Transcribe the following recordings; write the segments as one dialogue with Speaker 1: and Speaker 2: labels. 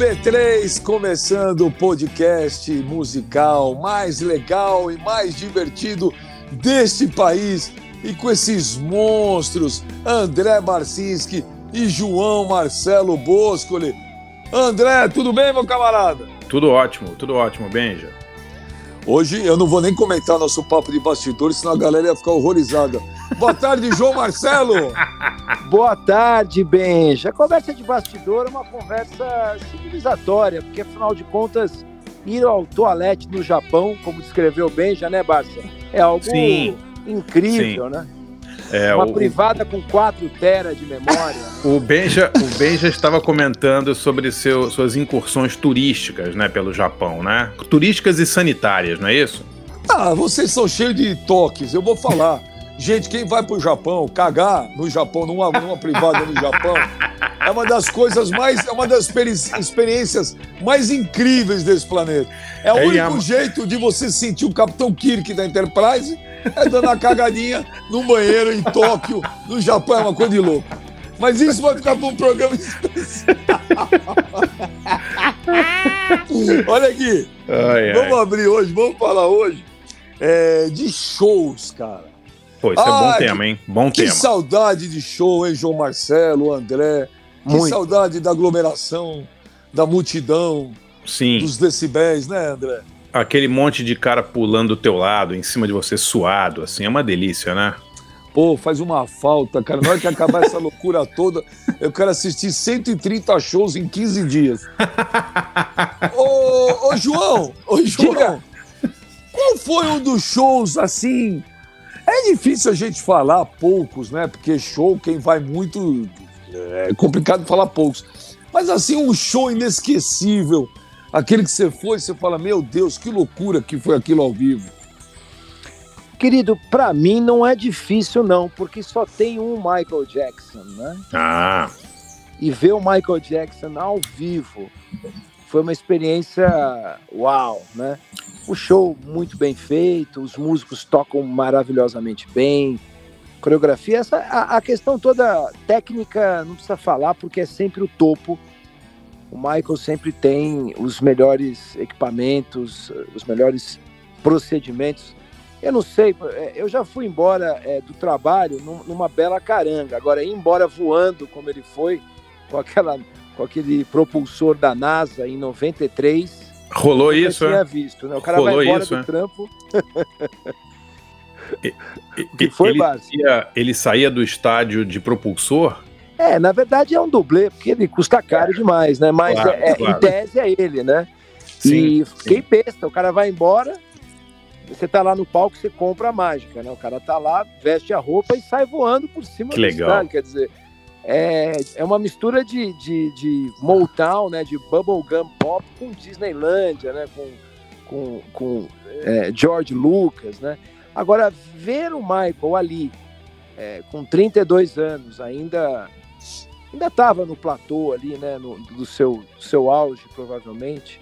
Speaker 1: B3 começando o podcast musical mais legal e mais divertido deste país e com esses monstros André Barcinski e João Marcelo Boscoli. André, tudo bem, meu camarada?
Speaker 2: Tudo ótimo, tudo ótimo, Benja.
Speaker 1: Hoje eu não vou nem comentar nosso papo de bastidores, senão a galera ia ficar horrorizada. Boa tarde, João Marcelo.
Speaker 3: Boa tarde, Benja. A conversa de bastidor é uma conversa civilizatória, porque afinal de contas, ir ao toalete no Japão, como descreveu Benja, né, Barça? É algo Sim. incrível, Sim. né? É, uma o, privada com 4 teras de memória.
Speaker 2: O Benja, o Benja estava comentando sobre seu, suas incursões turísticas, né, pelo Japão, né? Turísticas e sanitárias, não é isso?
Speaker 1: Ah, vocês são cheios de toques, eu vou falar. Gente, quem vai pro Japão, cagar no Japão, numa, numa privada no Japão, é uma das coisas mais, é uma das experiências mais incríveis desse planeta. É o é, único jeito de você sentir o Capitão Kirk da Enterprise é dando a cagadinha no banheiro em Tóquio, no Japão, é uma coisa de louco. Mas isso vai ficar para um programa especial. Olha aqui. Ai, vamos ai. abrir hoje, vamos falar hoje é, de shows, cara.
Speaker 2: Pô, isso é bom tema, hein? Bom
Speaker 1: que
Speaker 2: tema.
Speaker 1: Que saudade de show, hein, João Marcelo, André. Que Muito. saudade da aglomeração, da multidão,
Speaker 2: Sim.
Speaker 1: dos decibéis, né, André?
Speaker 2: Aquele monte de cara pulando do teu lado, em cima de você, suado, assim, é uma delícia, né?
Speaker 1: Pô, faz uma falta, cara. Na hora que acabar essa loucura toda, eu quero assistir 130 shows em 15 dias. ô, ô, João! Ô, João! Diga. Qual foi um dos shows, assim... É difícil a gente falar poucos, né? Porque show, quem vai muito... É complicado falar poucos. Mas, assim, um show inesquecível Aquele que você foi, você fala, meu Deus, que loucura que foi aquilo ao vivo.
Speaker 3: Querido, para mim não é difícil não, porque só tem um Michael Jackson, né?
Speaker 2: Ah.
Speaker 3: E ver o Michael Jackson ao vivo foi uma experiência uau, né? O show muito bem feito, os músicos tocam maravilhosamente bem, coreografia, essa a, a questão toda técnica não precisa falar porque é sempre o topo o Michael sempre tem os melhores equipamentos, os melhores procedimentos. Eu não sei, é, eu já fui embora é, do trabalho numa bela caranga. Agora, ir embora voando como ele foi, com, aquela, com aquele propulsor da NASA em 93.
Speaker 2: Rolou isso,
Speaker 3: tinha é? visto, né? O cara Rolou vai embora isso, do é? trampo.
Speaker 2: o que foi, ele, ia, ele saía do estádio de propulsor
Speaker 3: é, na verdade é um dublê, porque ele custa caro demais, né? Mas claro, é, claro. em tese é ele, né? Sim, e fiquei besta, o cara vai embora, você tá lá no palco, você compra a mágica, né? O cara tá lá, veste a roupa e sai voando por cima
Speaker 2: que do legal.
Speaker 3: quer dizer, é, é uma mistura de, de, de Motown, né? De bubblegum pop com Disneylandia, né? Com, com, com é, George Lucas, né? Agora, ver o Michael ali, é, com 32 anos, ainda ainda estava no platô ali, né, no, do seu, seu auge, provavelmente.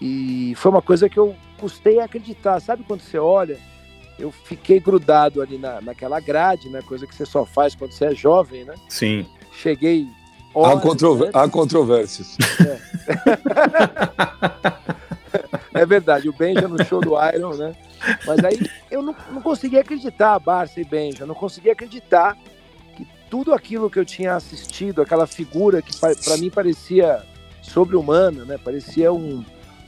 Speaker 3: E foi uma coisa que eu custei a acreditar. Sabe quando você olha? Eu fiquei grudado ali na, naquela grade, né? Coisa que você só faz quando você é jovem, né?
Speaker 2: Sim.
Speaker 3: Cheguei.
Speaker 1: Horas, há, controver há controvérsias.
Speaker 3: É. é verdade, o Benja no show do Iron, né? Mas aí eu não, não conseguia acreditar, Barça e Benja, não conseguia acreditar tudo aquilo que eu tinha assistido, aquela figura que para mim parecia sobre-humana, né? Parecia um,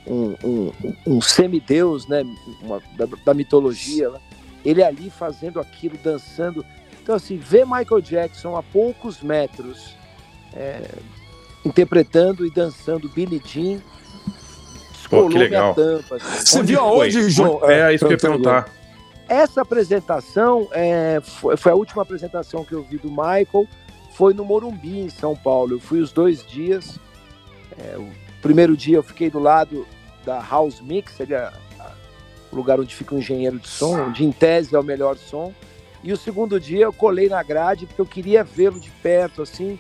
Speaker 3: um, um, um semideus, né? Uma, da, da, mitologia. Né? Ele ali fazendo aquilo, dançando. Então, assim, ver Michael Jackson a poucos metros é, interpretando e dançando Billie Jean
Speaker 2: Pô, que legal.
Speaker 3: Tampa, assim.
Speaker 1: Você viu aonde, João?
Speaker 2: É, é isso que eu ia perguntar.
Speaker 3: Essa apresentação é, foi, a última apresentação que eu vi do Michael, foi no Morumbi, em São Paulo. Eu fui os dois dias. É, o primeiro dia eu fiquei do lado da House Mix, seria o lugar onde fica o engenheiro de som, onde em tese é o melhor som. E o segundo dia eu colei na grade porque eu queria vê-lo de perto, assim,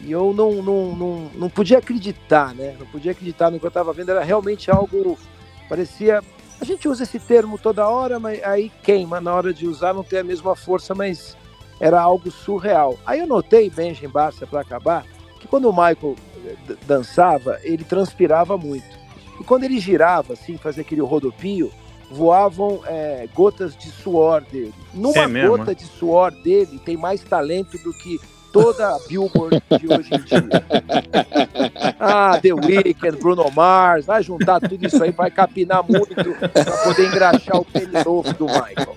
Speaker 3: e eu não, não, não, não podia acreditar, né? Não podia acreditar no que eu estava vendo, era realmente algo, parecia a gente usa esse termo toda hora, mas aí queima na hora de usar, não tem a mesma força, mas era algo surreal. Aí eu notei, Benjamin Barça, para acabar, que quando o Michael dançava, ele transpirava muito. E quando ele girava, assim, fazia aquele rodopio, voavam é, gotas de suor dele. Numa
Speaker 2: É
Speaker 3: gota
Speaker 2: né?
Speaker 3: de suor dele tem mais talento do que toda a Billboard de hoje em dia. Ah, The Weeknd, Bruno Mars, vai juntar tudo isso aí, vai capinar muito para poder engraxar o pênis novo do Michael.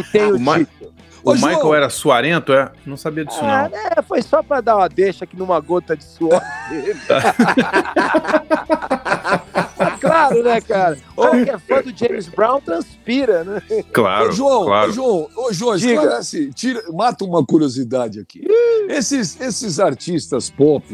Speaker 3: E tem o
Speaker 2: O Ma-
Speaker 3: título.
Speaker 2: O
Speaker 1: João.
Speaker 2: Michael era suarento, é? Não sabia disso,
Speaker 3: Ah,
Speaker 2: não.
Speaker 3: é, foi só para dar uma deixa aqui numa gota de suor dele. claro, né, cara? O cara que é fã do James Brown transpira, né?
Speaker 2: Claro,
Speaker 1: ô, João,
Speaker 2: claro.
Speaker 1: ô, João, ô, João,
Speaker 3: Diga.
Speaker 1: esclarece, tira, mata uma curiosidade aqui. Esses, esses artistas pop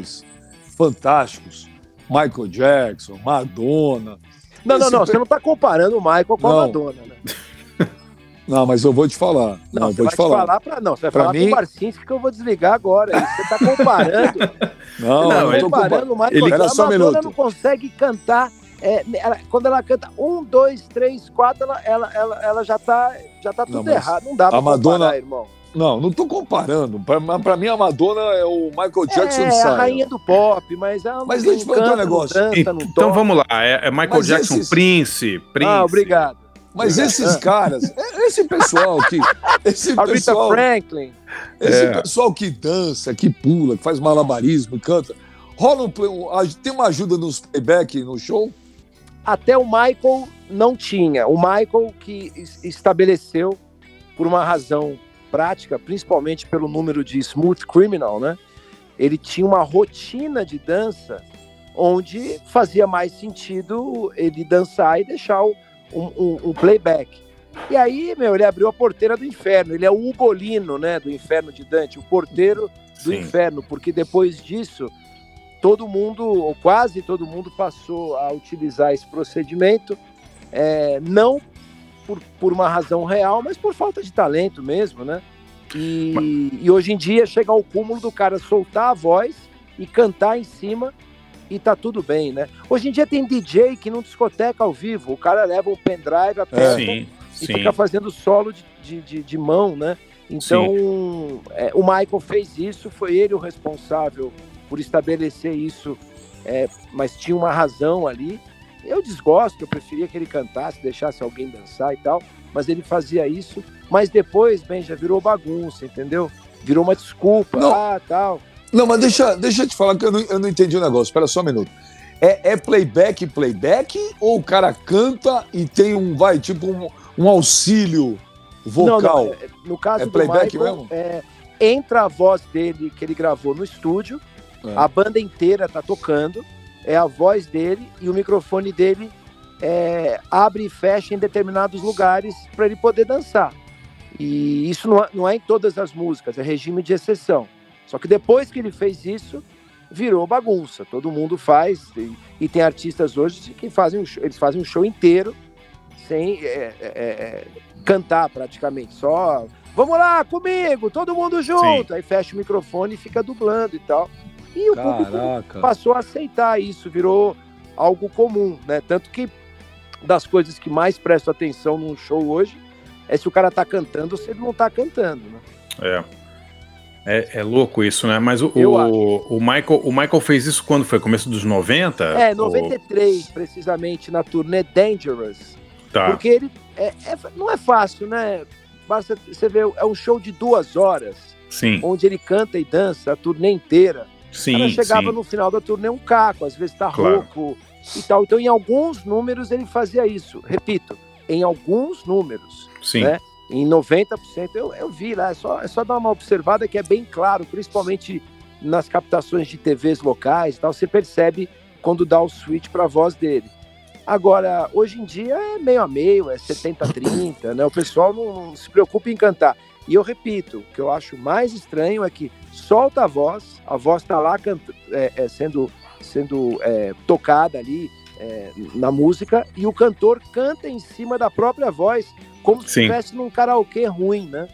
Speaker 1: fantásticos, Michael Jackson, Madonna.
Speaker 3: Não, não, não,
Speaker 1: pe-
Speaker 3: você não tá comparando o Michael com a
Speaker 1: Não.
Speaker 3: Madonna, né?
Speaker 1: Não, mas eu vou te falar.
Speaker 3: Não,
Speaker 1: Não,
Speaker 3: você
Speaker 1: vou
Speaker 3: vai
Speaker 1: te falar.
Speaker 3: falar pra, não, você vai
Speaker 1: Pra
Speaker 3: falar
Speaker 1: mim-
Speaker 3: com o Barcinski que eu vou desligar agora. Você tá comparando,
Speaker 1: Não,
Speaker 2: Não,
Speaker 1: eu não
Speaker 2: ele-
Speaker 1: tô
Speaker 3: comparando o Michael
Speaker 2: ele-
Speaker 3: Jackson.
Speaker 1: Pera
Speaker 3: A
Speaker 1: só um
Speaker 3: Madonna
Speaker 1: minuto.
Speaker 3: não consegue cantar. É, ela- quando ela canta um, dois, três, quatro, ela, ela, ela, ela já tá, já tá tudo
Speaker 1: Não,
Speaker 3: errado. Não dá pra
Speaker 1: Madonna-
Speaker 3: comparar, irmão.
Speaker 1: Não, não tô comparando. Pra mim, a Madonna é o Michael Jackson
Speaker 3: é, a rainha do pop, mas ela
Speaker 1: Mas
Speaker 3: não
Speaker 1: deixa eu te perguntar um
Speaker 3: canta,
Speaker 1: negócio.
Speaker 3: Não dança, não
Speaker 2: Então vamos lá, é, é Michael
Speaker 1: Mas
Speaker 2: Jackson,
Speaker 1: esses-
Speaker 2: Prince, Prince.
Speaker 3: Ah, obrigado.
Speaker 1: Mas esses caras, é- esse pessoal que. Esse
Speaker 3: A Rita
Speaker 1: pessoal,
Speaker 3: Franklin.
Speaker 1: esse
Speaker 2: É.
Speaker 1: pessoal que dança, que pula, que faz malabarismo, canta. Rola um, play- um- tem uma ajuda nos playback no show?
Speaker 3: Até o Michael não tinha. O Michael que es- estabeleceu, por uma razão prática, principalmente pelo número de Smooth Criminal, né? Ele tinha uma rotina de dança onde fazia mais sentido ele dançar e deixar o- um, um- um playback. E aí, meu, ele abriu a porteira do inferno. Ele é o Ugolino, né? Do inferno de Dante, o porteiro do
Speaker 2: Sim.
Speaker 3: inferno, porque depois disso, todo mundo, ou quase todo mundo, passou a utilizar esse procedimento, é, não por, por uma razão real, mas por falta de talento mesmo, né? E, e hoje em dia chega ao cúmulo do cara soltar a voz e cantar em cima e tá tudo bem, né? Hoje em dia tem DJ que não discoteca ao vivo, o cara leva um pendrive, aperta
Speaker 2: Sim,
Speaker 3: e
Speaker 2: sim.
Speaker 3: fica fazendo solo de, de, de- de mão, né? Então, é, o Michael fez isso, foi ele o responsável por estabelecer isso, é, mas tinha uma razão ali. Eu desgosto, eu preferia que ele cantasse, deixasse alguém dançar e tal, mas ele fazia isso. Mas depois, bem, já virou bagunça, entendeu? Virou uma desculpa,
Speaker 1: Não.
Speaker 3: ah, tal.
Speaker 1: Não, mas deixa, deixa eu te falar que eu não, eu não entendi o negócio. Espera só um minuto. É, é playback, playback? Ou o cara canta e tem um, vai, tipo um, um auxílio vocal?
Speaker 3: Não, não, é- no caso
Speaker 1: É
Speaker 3: do
Speaker 1: playback
Speaker 3: Michael,
Speaker 1: mesmo?
Speaker 3: é, entra a voz dele que ele gravou no estúdio,
Speaker 1: É.
Speaker 3: a banda inteira tá tocando, é a voz dele e o microfone dele é, abre e fecha em determinados lugares para ele poder dançar. E isso não é, não é em todas as músicas, é regime de exceção. Só que depois que ele fez isso, virou bagunça. Todo mundo faz e, e tem artistas hoje que fazem um show, eles fazem um show inteiro sem é, é, é, cantar praticamente, só vamos lá comigo, todo mundo junto. Aí fecha o microfone e fica dublando e tal. E o público
Speaker 1: Caraca.
Speaker 3: passou a aceitar isso, virou algo comum, né? Tanto que das coisas que mais presto atenção num show hoje é se o cara tá cantando ou se ele não tá cantando, né?
Speaker 2: É. É, é louco isso, né? Mas o, o, o Michael, o Michael fez isso quando foi? Começo dos 90?
Speaker 3: É,
Speaker 2: Ou-
Speaker 3: 93, precisamente, na turnê Dangerous.
Speaker 2: Tá.
Speaker 3: Porque ele é, é- não é fácil, né? Basta você ver, é um show de duas horas,
Speaker 2: Sim,
Speaker 3: onde ele canta e dança a turnê inteira.
Speaker 2: Sim,
Speaker 3: cara chegava
Speaker 2: sim.
Speaker 3: no final da turnê um caco, às vezes tá
Speaker 2: Claro.
Speaker 3: rouco e tal. Então, em alguns números, ele fazia isso. Repito, em alguns números.
Speaker 2: Sim,
Speaker 3: né? Em 90%, eu, eu vi lá, é só, é só dar uma observada que é bem claro, principalmente nas captações de TVs locais e tal, você percebe quando dá o switch para a voz dele. Agora, hoje em dia é meio a meio, é 70-30, né? O pessoal não, não se preocupa em cantar. E eu repito, o que eu acho mais estranho é que solta a voz, a voz está lá é, é, sendo, sendo é, tocada ali é, na música, e o cantor canta em cima da própria voz, como se estivesse num karaokê ruim, né?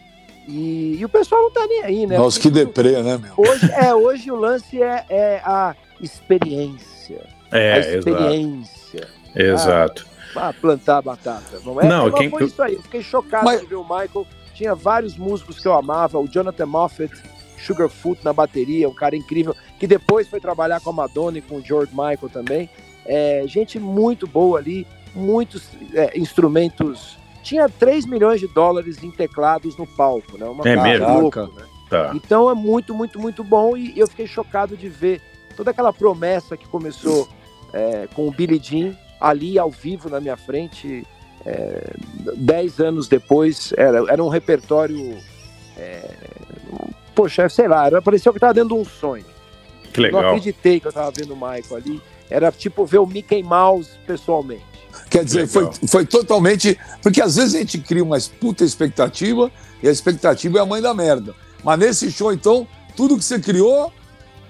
Speaker 3: E, e o pessoal não tá nem aí, né?
Speaker 1: Nossa, que deprê, né, meu?
Speaker 3: Hoje, é, hoje o lance é, é a experiência.
Speaker 2: é,
Speaker 3: a
Speaker 2: exato.
Speaker 3: experiência.
Speaker 2: Exato.
Speaker 3: Ah, plantar batata. Vamos. É,
Speaker 2: Não,
Speaker 3: é,
Speaker 2: quem-
Speaker 3: foi isso aí. Eu fiquei chocado
Speaker 1: Mas-
Speaker 3: de ver o Michael. Tinha vários músicos que eu amava. O Jonathan Moffat Sugarfoot na bateria, um cara incrível, que depois foi trabalhar com a Madonna e com o George Michael também. É, gente muito boa ali, muitos é, instrumentos. Tinha 3 milhões de dólares em teclados no palco, né?
Speaker 2: Uma é mesmo?
Speaker 3: Louca, né? Tá. Então é muito, muito, muito bom e eu fiquei chocado de ver toda aquela promessa que começou é, com o Billy Jean ali ao vivo na minha frente. É, dez anos depois, era, era um repertório. É, poxa, sei lá, era, parecia que eu estava dentro de um sonho.
Speaker 2: Que legal.
Speaker 3: Não acreditei que eu estava vendo o Michael ali. Era tipo ver o Mickey Mouse pessoalmente.
Speaker 1: Quer dizer, foi, foi totalmente. Porque às vezes a gente cria uma puta expectativa e a expectativa é a mãe da merda. Mas nesse show, então, tudo que você criou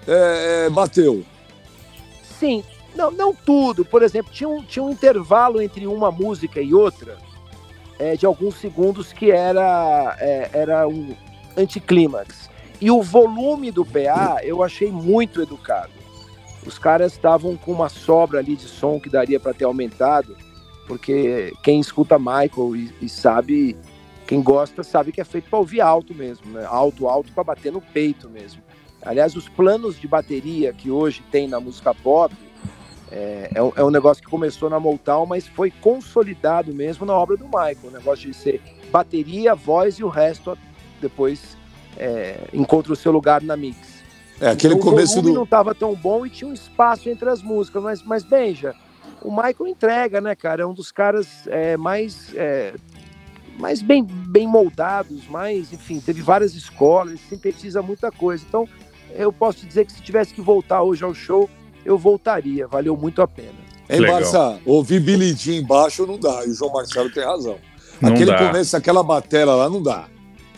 Speaker 1: é, é, bateu.
Speaker 3: Sim, não, não tudo. Por exemplo, tinha um, tinha um intervalo entre uma música e outra é, de alguns segundos que era, é, era um anticlímax. E o volume do PA eu achei muito educado. Os caras estavam com uma sobra ali de som que daria para ter aumentado, porque quem escuta Michael e, e sabe quem gosta sabe que é feito para ouvir alto mesmo, né? Alto, alto para bater no peito mesmo. Aliás, os planos de bateria que hoje tem na música pop é, é, um, é um negócio que começou na Motown, mas foi consolidado mesmo na obra do Michael. O negócio de ser bateria, voz e o resto depois é, encontra o seu lugar na mix.
Speaker 1: É, aquele então, começo
Speaker 3: o do. não estava tão bom e tinha um espaço entre as músicas, mas, mas Benja, o Michael entrega, né, cara? É um dos caras é, mais é, mais bem, bem moldados, mais, enfim, teve várias escolas, sintetiza muita coisa. Então, eu posso dizer que se tivesse que voltar hoje ao show, eu voltaria, valeu muito a pena.
Speaker 1: Hein, Barça, ouvir Billy Jean embaixo não dá, e o João Marcelo tem razão. Não Aquele dá. começo, aquela batela lá não dá.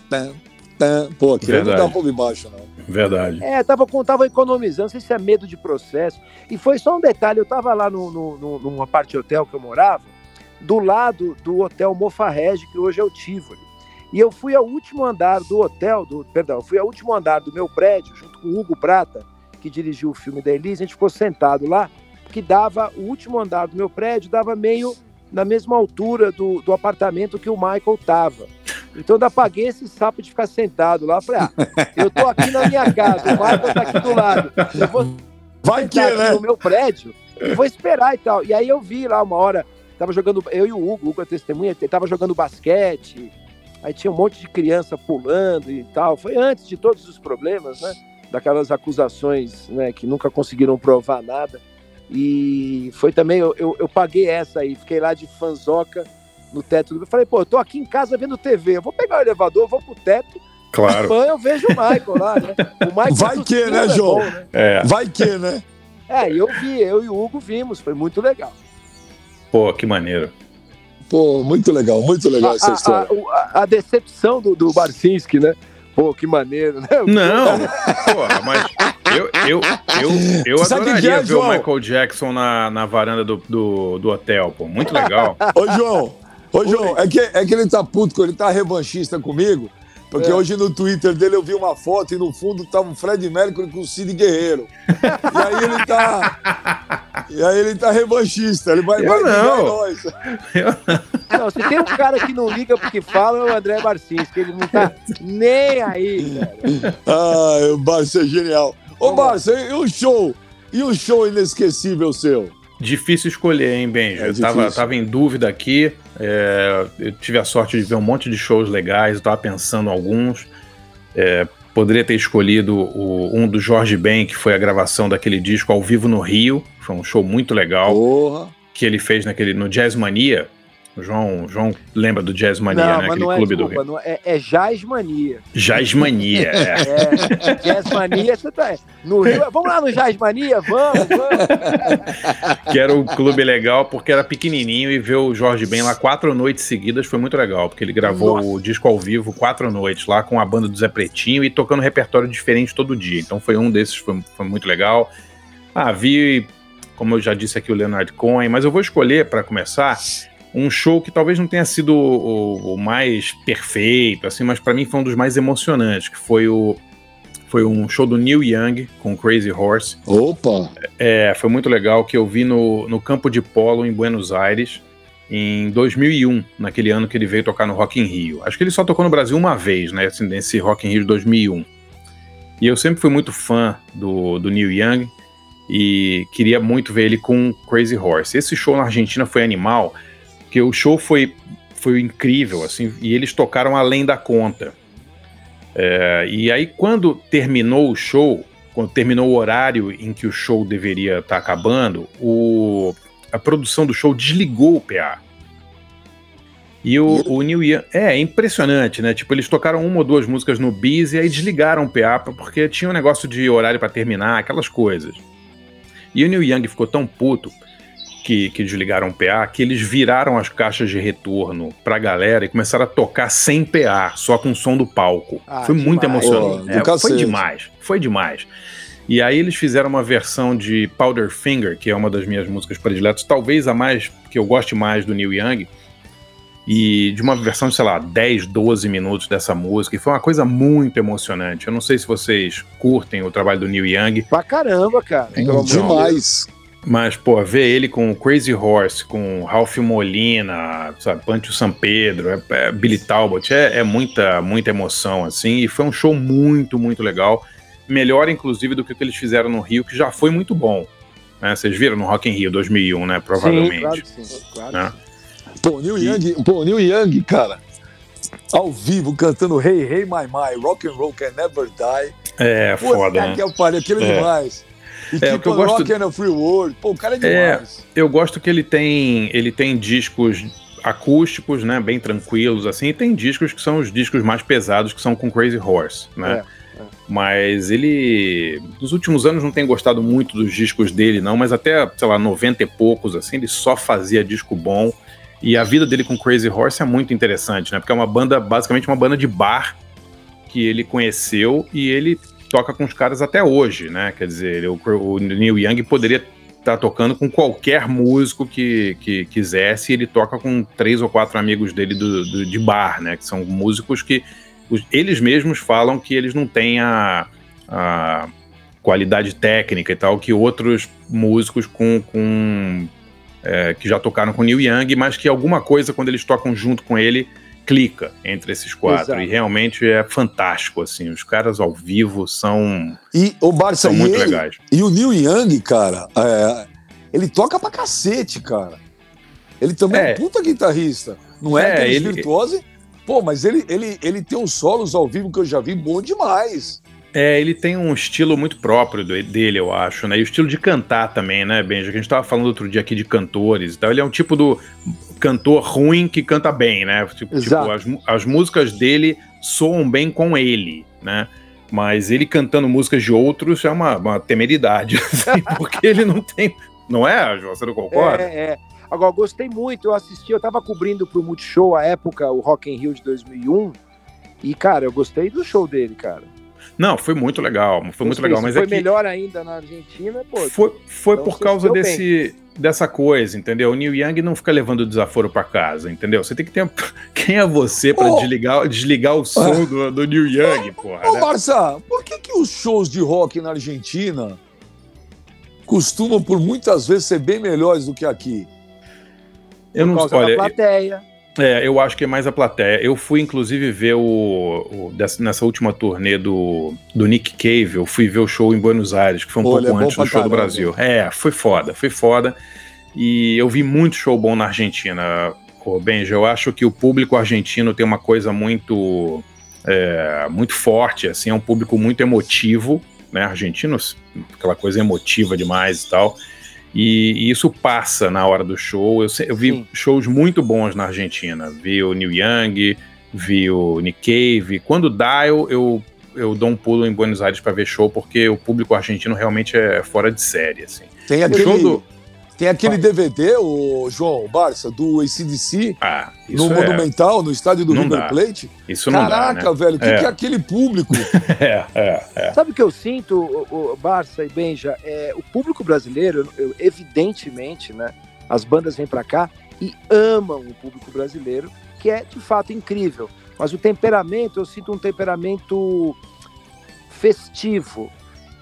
Speaker 1: Tan, tan. Pô, aquilo não dá pra ouvir baixo, não.
Speaker 2: Verdade.
Speaker 3: É, tava, tava economizando, não sei se é medo de processo. E foi só um detalhe, eu tava lá no, no, no, numa parte hotel que eu morava, do lado do hotel Mofarrege, que hoje é o Tivoli. E eu fui ao último andar do hotel, do, perdão, fui ao último andar do meu prédio, junto com o Hugo Prata, que dirigiu o filme da Elise, a gente ficou sentado lá, que dava, o último andar do meu prédio dava meio na mesma altura do, do apartamento que o Michael tava. Então eu paguei esse sapo de ficar sentado lá. Falei, ah, eu tô aqui na minha casa, o Michael tá aqui do lado. Eu vou
Speaker 1: Vai que, né?
Speaker 3: no meu prédio e vou esperar e tal. E aí eu vi lá uma hora, tava jogando, eu e o Hugo, o Hugo é testemunha, tava jogando basquete, aí tinha um monte de criança pulando e tal. Foi antes de todos os problemas, né? Daquelas acusações, né, que nunca conseguiram provar nada. E foi também, eu, eu, eu paguei essa aí, fiquei lá de fanzoca no teto. Eu falei, pô, eu tô aqui em casa vendo TV, eu vou pegar o elevador, vou pro teto.
Speaker 2: Claro.
Speaker 3: eu vejo o Michael lá, né? O Michael
Speaker 1: Vai que, né, é João? É bom, né?
Speaker 2: É.
Speaker 1: Vai que, né?
Speaker 3: É, eu vi, eu e o Hugo vimos, foi muito legal.
Speaker 2: Pô, que maneiro.
Speaker 1: Pô, muito legal, muito legal a, essa história.
Speaker 3: A, a, a decepção do, do Barcinski, né? Pô, que maneiro, né?
Speaker 2: Não, porra, mas eu, eu, eu, eu adoraria é, ver João? o Michael Jackson na, na varanda do, do, do hotel, pô. Muito legal.
Speaker 1: Ô, João, ô, João, é que, é que ele tá puto, ele tá revanchista comigo. Porque é. hoje no Twitter dele eu vi uma foto e no fundo tava o Fred Mercury com o Cid Guerreiro. e aí ele tá. E aí ele tá revanchista. Ele vai,
Speaker 2: eu
Speaker 1: vai
Speaker 2: não.
Speaker 1: nós.
Speaker 3: Eu não. se tem um cara que não liga porque fala, é o André Barcins, que ele não tá nem aí, cara.
Speaker 1: Ah, o Barça é genial. Ô, Barça, e o show? E o show inesquecível seu?
Speaker 2: Difícil escolher, hein, Benja? É eu tava, tava em dúvida aqui. É, eu tive a sorte de ver um monte de shows legais, eu tava pensando em alguns. É, poderia ter escolhido o, um do Jorge Ben, que foi a gravação daquele disco ao vivo no Rio. Foi um show muito legal.
Speaker 1: Porra.
Speaker 2: Que ele fez naquele, no Jazz Mania. João, João lembra do Jazz Mania,
Speaker 3: não,
Speaker 2: né? Aquele
Speaker 3: não
Speaker 2: é, clube
Speaker 3: desculpa,
Speaker 2: do Rio.
Speaker 3: é, é Jazz Mania.
Speaker 2: Jazz Mania, é.
Speaker 3: é. Jazz Mania, você tá. No Rio, vamos lá no Jazz Mania? Vamos, vamos.
Speaker 2: que era um clube legal porque era pequenininho e ver o Jorge Ben lá quatro noites seguidas foi muito legal, porque ele gravou Nossa. o disco ao vivo quatro noites lá com a banda do Zé Pretinho e tocando repertório diferente todo dia. Então foi um desses, foi, foi muito legal. Ah, vi, como eu já disse aqui, o Leonard Cohen, mas eu vou escolher para começar um show que talvez não tenha sido o, o mais perfeito, assim, mas para mim foi um dos mais emocionantes, que foi o foi um show do Neil Young com Crazy Horse.
Speaker 1: Opa!
Speaker 2: É, foi muito legal que eu vi no, no campo de polo em Buenos Aires em 2001, naquele ano que ele veio tocar no Rock in Rio. Acho que ele só tocou no Brasil uma vez, né, assim, nesse Rock in Rio de 2001. E eu sempre fui muito fã do, do Neil Young e queria muito ver ele com Crazy Horse. Esse show na Argentina foi animal, porque o show foi, foi incrível, assim, e eles tocaram além da conta. É, e aí, quando terminou o show, quando terminou o horário em que o show deveria estar tá acabando, o, a produção do show desligou o PA. E o, o Neil Young. É, é impressionante, né? Tipo, eles tocaram uma ou duas músicas no bis e aí desligaram o PA porque tinha um negócio de horário para terminar, aquelas coisas. E o Neil Young ficou tão puto que, que desligaram o PA que eles viraram as caixas de retorno pra galera e começaram a tocar sem PA, só com o som do palco. Ah, foi demais. muito emocionante. é, foi demais, foi demais. E aí eles fizeram uma versão de Powder Finger, que é uma das minhas músicas prediletas, talvez a mais que eu goste mais do Neil Young e de uma versão de, sei lá, 10, 12 minutos dessa música. E foi uma coisa muito emocionante. Eu não sei se vocês curtem o trabalho do Neil Young.
Speaker 3: Pra caramba, cara.
Speaker 1: É demais.
Speaker 2: Mas, pô, ver ele com Crazy Horse, com Ralph Molina, sabe, Pancho San Pedro, é, é, Billy Talbot, é, é, muita, muita emoção, assim, e foi um show muito, muito legal. Melhor, inclusive, do que o que eles fizeram no Rio, que já foi muito bom. Né? Vocês viram no Rock in Rio 2001, né? Provavelmente. Sim, claro, sim, claro. Né?
Speaker 1: Pô, Neil Young, pô, Neil Young, cara, ao vivo cantando Hey Hey My My, Rock and Roll Can Never Die.
Speaker 2: É, pô, foda, né?
Speaker 1: Que pariu, aquilo é, é demais. E é, o Rock and a Free World, pô, o cara é, é demais.
Speaker 2: É, eu gosto que ele tem, ele tem discos acústicos, né, bem tranquilos, assim, e tem discos que são os discos mais pesados, que são com Crazy Horse, né? É. é. Mas ele, nos últimos anos, não tem gostado muito dos discos dele, não, mas até, sei lá, 90 e poucos, assim, ele só fazia disco bom. E a vida dele com Crazy Horse é muito interessante, né? Porque é uma banda, basicamente uma banda de bar que ele conheceu e ele toca com os caras até hoje, né? Quer dizer, o, o Neil Young poderia estar tá tocando com qualquer músico que, que quisesse, ele toca com três ou quatro amigos dele do, do, de bar, né? Que são músicos que os, eles mesmos falam que eles não têm a, a qualidade técnica e tal que outros músicos com, com é, que já tocaram com Neil Young, mas que alguma coisa, quando eles tocam junto com ele, clica entre esses quatro. Exato. E realmente é fantástico, assim. Os caras ao vivo são,
Speaker 1: e, o Barça,
Speaker 2: são muito
Speaker 1: ele,
Speaker 2: legais.
Speaker 1: E o Neil Young, cara, é, ele toca pra cacete, cara. Ele também é, é um puta guitarrista. Não é, é ele... virtuose, pô, mas ele, ele, ele tem uns solos ao vivo que eu já vi bom demais.
Speaker 2: É, ele tem um estilo muito próprio dele, eu acho, né? E o estilo de cantar também, né, Benja? Que a gente tava falando outro dia aqui de cantores e tal. Ele é um tipo do cantor ruim que canta bem, né? Tipo, tipo as, as músicas dele soam bem com ele, né? Mas ele cantando músicas de outros é uma, uma temeridade, assim, porque ele não tem. Não é, João? Você não concorda?
Speaker 3: É, é. Agora, gostei muito, eu assisti, eu tava cobrindo pro Multishow a época, o Rock in Rio de 2001, e, cara, eu gostei do show dele, cara.
Speaker 2: Não, foi muito legal, foi muito legal. Mas
Speaker 3: foi
Speaker 2: é que
Speaker 3: melhor ainda na Argentina, pô.
Speaker 2: Foi, foi então por causa desse, dessa coisa, entendeu? O Neil Young não fica levando desaforo para casa, entendeu? Você tem que ter. Quem é você para desligar, desligar o som do, do Neil Young, porra?
Speaker 1: Ô, né? Barça, por que, que os shows de rock na Argentina costumam, por muitas vezes, ser bem melhores do que aqui?
Speaker 2: Eu por não
Speaker 3: causa olha, da plateia.
Speaker 2: É, eu acho que é mais a plateia. Eu fui, inclusive, ver o. o dessa, nessa última turnê do, do Nick Cave, eu fui ver o show em Buenos Aires, que foi um Olha, pouco é antes do show caramba. do Brasil. É, foi foda, foi foda. E eu vi muito show bom na Argentina, oh, Benja. Eu acho que o público argentino tem uma coisa muito. É, muito forte, assim, é um público muito emotivo, né? Argentinos, aquela coisa emotiva demais e tal. E, e, isso passa na hora do show. Eu, eu vi Sim. shows muito bons na Argentina. Vi o Neil Young, vi o Nick Cave. Quando dá, eu, eu, eu dou um pulo em Buenos Aires para ver show, porque o público argentino realmente é fora de série. Assim.
Speaker 1: Tem aquele, show do, tem aquele DVD, o João Barça, do ACDC,
Speaker 2: ah,
Speaker 1: no é... Monumental, no estádio do não River dá. Plate.
Speaker 2: Isso não
Speaker 1: Caraca,
Speaker 2: dá,
Speaker 1: né? velho, o que, é. que, é aquele público?
Speaker 2: é, é, é.
Speaker 3: Sabe o que eu sinto, o, o Barça e Benja? É, o público brasileiro, eu, evidentemente, né? As bandas vêm para cá e amam o público brasileiro, que é de fato incrível. Mas o temperamento, eu sinto um temperamento festivo,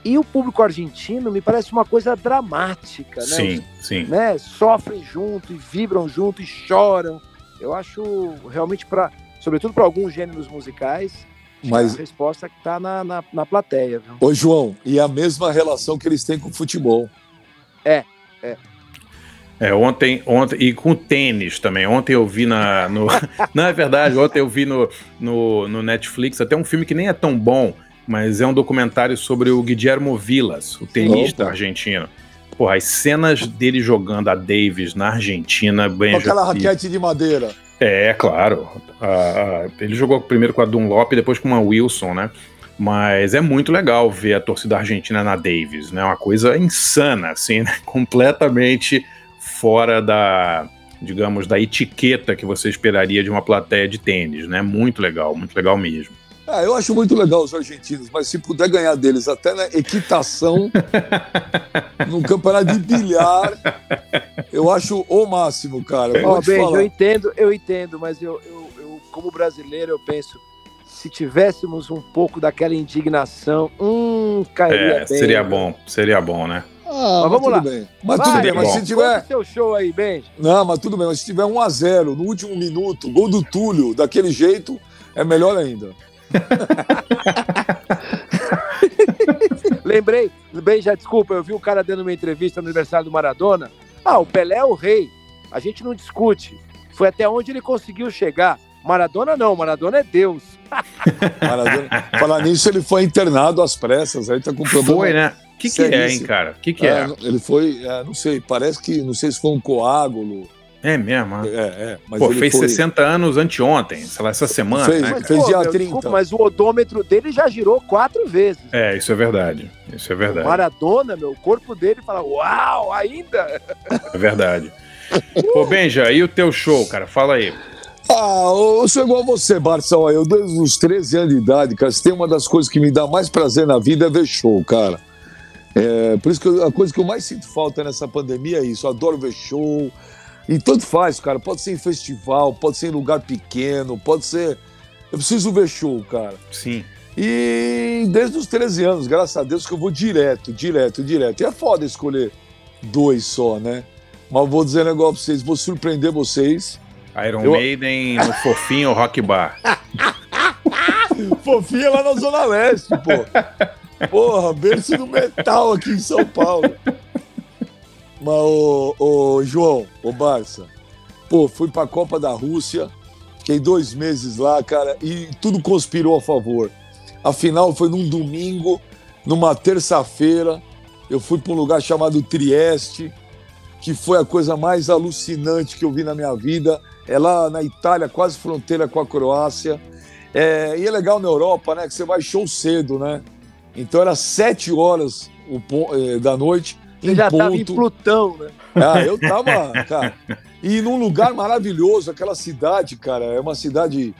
Speaker 3: e o público argentino me parece uma coisa dramática, né?
Speaker 2: Sim, sim.
Speaker 3: Né? Sofrem junto e vibram junto e choram. Eu acho realmente para, sobretudo para alguns gêneros musicais,
Speaker 1: Mas,
Speaker 3: A resposta que tá na, na, na plateia, viu?
Speaker 1: ô João, e a mesma relação que eles têm com o futebol.
Speaker 2: É, ontem, ontem, e com tênis também. Ontem eu vi na. No, não é verdade, ontem eu vi no, no, no Netflix até um filme que nem é tão bom, mas é um documentário sobre o Guillermo Vilas, o tenista
Speaker 1: Opa.
Speaker 2: argentino. Porra, as cenas dele jogando a Davis na Argentina, bem
Speaker 1: Com aquela raquete de madeira.
Speaker 2: É, claro. Ah, ele jogou primeiro com a Dunlop e depois com uma Wilson, né? Mas é muito legal ver a torcida argentina na Davis, né? Uma coisa insana, assim, né? completamente fora da, digamos, da etiqueta que você esperaria de uma plateia de tênis, né? Muito legal, muito legal mesmo.
Speaker 1: Ah, eu acho muito legal os argentinos, mas se puder ganhar deles até na equitação, num campeonato de bilhar, eu acho o máximo, cara.
Speaker 3: Ó,
Speaker 1: te
Speaker 3: Benji, eu entendo, eu entendo, mas eu, eu, eu, como brasileiro, eu penso, se tivéssemos um pouco daquela indignação, hum, cairia
Speaker 2: É,
Speaker 3: bem.
Speaker 2: seria bom, seria bom, né?
Speaker 1: Ah,
Speaker 3: Mas vamos
Speaker 1: tudo
Speaker 3: lá.
Speaker 1: bem. Mas
Speaker 3: Vai,
Speaker 1: tudo bem, mas
Speaker 2: bom.
Speaker 1: se tiver.
Speaker 3: Seu show aí, Benji.
Speaker 1: Não, mas tudo bem, mas se tiver 1 a 0 no último minuto, gol do Túlio, daquele jeito, é melhor ainda.
Speaker 3: Lembrei, bem, já desculpa, eu vi o cara dando uma entrevista no aniversário do Maradona. Ah, o Pelé é o rei. A gente não discute. Foi até onde ele conseguiu chegar. Maradona não, Maradona é Deus.
Speaker 1: Maradona. Falar nisso, ele foi internado às pressas, aí tá com problema.
Speaker 2: Foi, né? O que, que é, hein, cara? O que, que
Speaker 1: É,
Speaker 2: é?
Speaker 1: ele foi, é, não sei, parece que, não sei se foi um coágulo.
Speaker 2: É mesmo.
Speaker 1: É,
Speaker 2: ah.
Speaker 1: é, mas
Speaker 2: Pô,
Speaker 1: ele
Speaker 2: fez
Speaker 1: foi,
Speaker 2: 60 anos anteontem, sei lá, essa semana,
Speaker 1: Fez,
Speaker 2: né?
Speaker 1: mas-? Fez dia
Speaker 3: meu,
Speaker 1: 30.
Speaker 3: Desculpa, mas o odômetro dele já girou quatro vezes.
Speaker 2: É, isso é verdade. Isso é verdade.
Speaker 3: Maradona, meu, o corpo dele fala, uau, ainda?
Speaker 2: É verdade. Pô, Benja, e o teu show, cara? Fala aí.
Speaker 1: Ah, eu sou igual você, Barça. Eu, desde os 13 anos de idade, cara, se tem uma das coisas que me dá mais prazer na vida é ver show, cara. É, por isso que eu- a coisa que eu mais sinto falta nessa pandemia é isso. Eu adoro ver show. E tanto faz, cara. Pode ser em festival, pode ser em lugar pequeno, pode ser. Eu preciso ver show, cara.
Speaker 2: Sim.
Speaker 1: E desde os 13 anos, graças a Deus, que eu vou direto, direto, direto. E é foda escolher dois só, né? Mas vou dizer um negócio pra vocês, vou surpreender vocês.
Speaker 2: Iron
Speaker 1: Eu-
Speaker 2: Maiden no Fofinho Rock Bar.
Speaker 1: Fofinha lá na Zona Leste, pô. Porra, berço do metal aqui em São Paulo. Mas, ô, ô, João, ô Barça, pô, fui pra Copa da Rússia, fiquei dois meses lá, cara, e tudo conspirou a favor. A final foi num domingo, numa terça-feira, eu fui pra um lugar chamado Trieste, que foi a coisa mais alucinante que eu vi na minha vida. É lá na Itália, quase fronteira com a Croácia. É, e é legal na Europa, né? Que você vai show cedo, né? Então era sete horas eh, da noite.
Speaker 3: Você já tava em
Speaker 1: ponto.
Speaker 3: Plutão, né?
Speaker 1: Ah, eu tava, cara. E num lugar maravilhoso, aquela cidade, cara, é uma cidade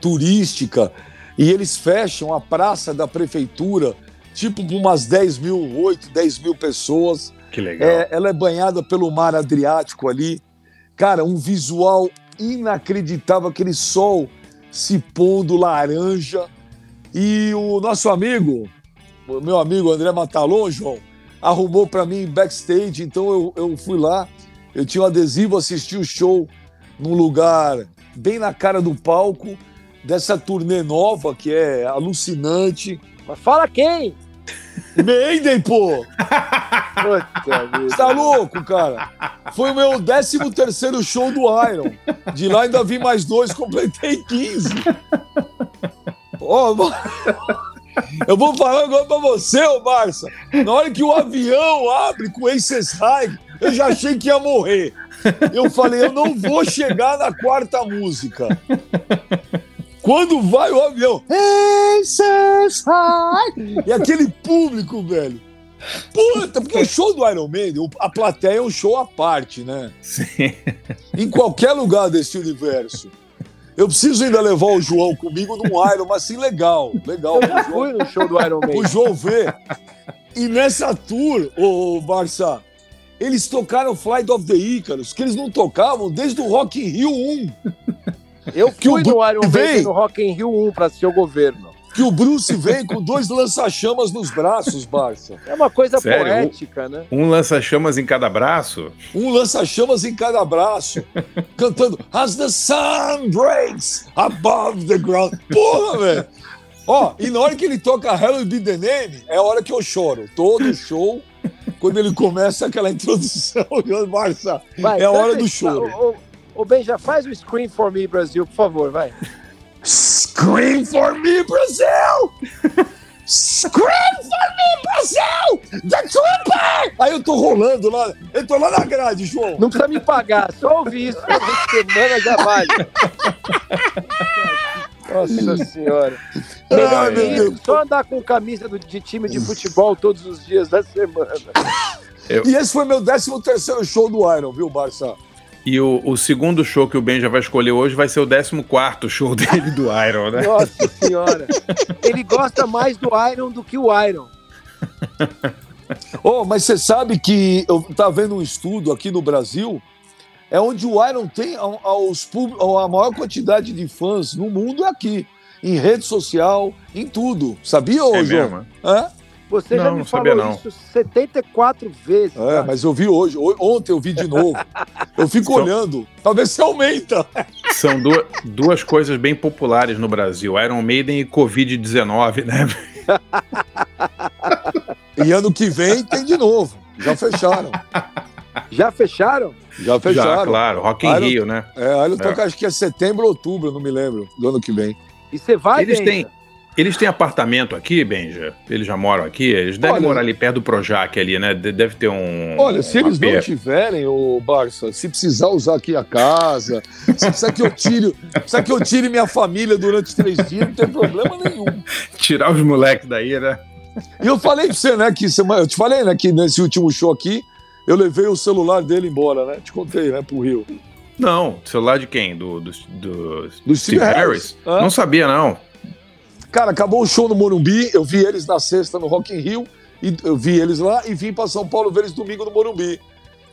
Speaker 1: turística. E eles fecham a praça da prefeitura, tipo, umas 10 mil, 8, 10 mil pessoas.
Speaker 2: Que legal.
Speaker 1: É, ela é banhada pelo mar Adriático ali. Cara, um visual inacreditável, aquele sol se pondo laranja. E o nosso amigo, o meu amigo André Matalon, João, arrumou para mim backstage, então eu, eu fui lá, eu tinha um adesivo, assisti o show num lugar bem na cara do palco, dessa turnê nova que é alucinante.
Speaker 3: Mas fala quem?
Speaker 1: Maiden, pô! Você tá louco, cara? Foi o meu 13 terceiro show do Iron. De lá ainda vi mais dois, completei 15. Ó, mo- eu vou falar agora pra você, ô Barça. Na hora que o avião abre com Aces High, eu já achei que ia morrer. Eu falei, eu não vou chegar na quarta música. Quando vai o avião, High! E aquele público, velho. Puta, porque o show do Iron Maiden, o- a plateia é um show à parte, né?
Speaker 2: Sim.
Speaker 1: Em qualquer lugar desse universo. Eu preciso ainda levar o João comigo num Iron, mas assim, legal. Legal.
Speaker 3: Eu já
Speaker 1: João,
Speaker 3: fui no show do Iron Man.
Speaker 1: pro João ver. E nessa tour, ô Barça, eles tocaram Flight of the Icarus, que eles não tocavam desde o Rock in Rio 1.
Speaker 3: Eu
Speaker 1: Que
Speaker 3: fui
Speaker 1: o
Speaker 3: no Iron. Maiden no Rock in Rio 1 pra assistir o governo.
Speaker 1: Que o Bruce vem com dois lança-chamas nos braços, Barça.
Speaker 3: É uma coisa
Speaker 2: Sério?
Speaker 3: poética, né?
Speaker 2: Um lança-chamas em cada braço?
Speaker 1: Um lança-chamas em cada braço, cantando As the sun breaks above the ground. Porra, velho! Ó, e na hora que ele toca Hello Be the Name, é a hora que eu choro. Todo show, quando ele começa aquela introdução, Barça,
Speaker 3: Vai,
Speaker 1: é a hora do choro.
Speaker 3: Ô, ô, ô, Ben, já faz o Scream for Me, Brasil, por favor, vai.
Speaker 1: Scream for me, Brasil! Scream for me, Brasil! The Trooper! Aí eu tô rolando lá, eu tô lá na grade, João.
Speaker 3: Não precisa me pagar, só ouvir isso por semana já vale. Nossa senhora. Melhor
Speaker 1: Ai, meu Deus.
Speaker 3: só andar com camisa do- de time de futebol todos os dias da semana.
Speaker 1: E esse foi meu 13 terceiro show do Iron, viu, Barça?
Speaker 2: E o, o segundo show que o Ben já vai escolher hoje vai ser o 14 show dele do Iron, né?
Speaker 3: Nossa senhora. Ele gosta mais do Iron do que o Iron.
Speaker 1: Oh, mas você sabe que eu tava vendo um estudo aqui no Brasil, é onde o Iron tem a- aos pub- a maior quantidade de fãs no mundo é aqui. Em rede social, em tudo. Sabia, ô
Speaker 2: É
Speaker 1: João?
Speaker 2: mesmo?
Speaker 1: Hã?
Speaker 3: Você já
Speaker 2: Não,
Speaker 3: me
Speaker 2: não sabia,
Speaker 3: falou
Speaker 2: não.
Speaker 3: isso 74 vezes.
Speaker 1: É, mas eu vi hoje. Ontem eu vi de novo. Eu fico
Speaker 2: Só-
Speaker 1: olhando. Talvez se aumenta.
Speaker 2: São duas, duas coisas bem populares no Brasil: Iron Maiden e Covid-19, né?
Speaker 1: E ano que vem tem de novo. Já fecharam.
Speaker 3: Já fecharam?
Speaker 1: Já fecharam.
Speaker 2: Já, claro. Rock in
Speaker 1: Iron-
Speaker 2: Rio, né?
Speaker 1: É, Iron
Speaker 2: É.
Speaker 1: toca acho que é setembro ou outubro, não me lembro, do ano que vem.
Speaker 3: E você vai,
Speaker 2: Eles têm, eles têm apartamento aqui, Benja? Eles já moram aqui? Eles devem
Speaker 1: Olha-
Speaker 2: morar ali perto do Projac ali, né? De- Deve ter um.
Speaker 1: Olha, se eles não tiverem, ô Barça, se precisar usar aqui a casa, se precisar que eu tire, precisar que eu tire minha família durante três dias, não tem problema nenhum.
Speaker 2: Tirar os moleques daí, né?
Speaker 1: E eu falei pra você, né, que semana, eu te falei, né, que nesse último show aqui, eu levei o celular dele embora, né? Te contei, né, pro Rio.
Speaker 2: Não, celular de quem? Do, do, do
Speaker 1: Do
Speaker 2: Steve Harris?
Speaker 1: Hã?
Speaker 2: Não sabia, não.
Speaker 1: Cara, acabou o show no Morumbi, eu vi eles na sexta no Rock in Rio, e eu vi eles lá e vim pra São Paulo ver eles domingo no Morumbi.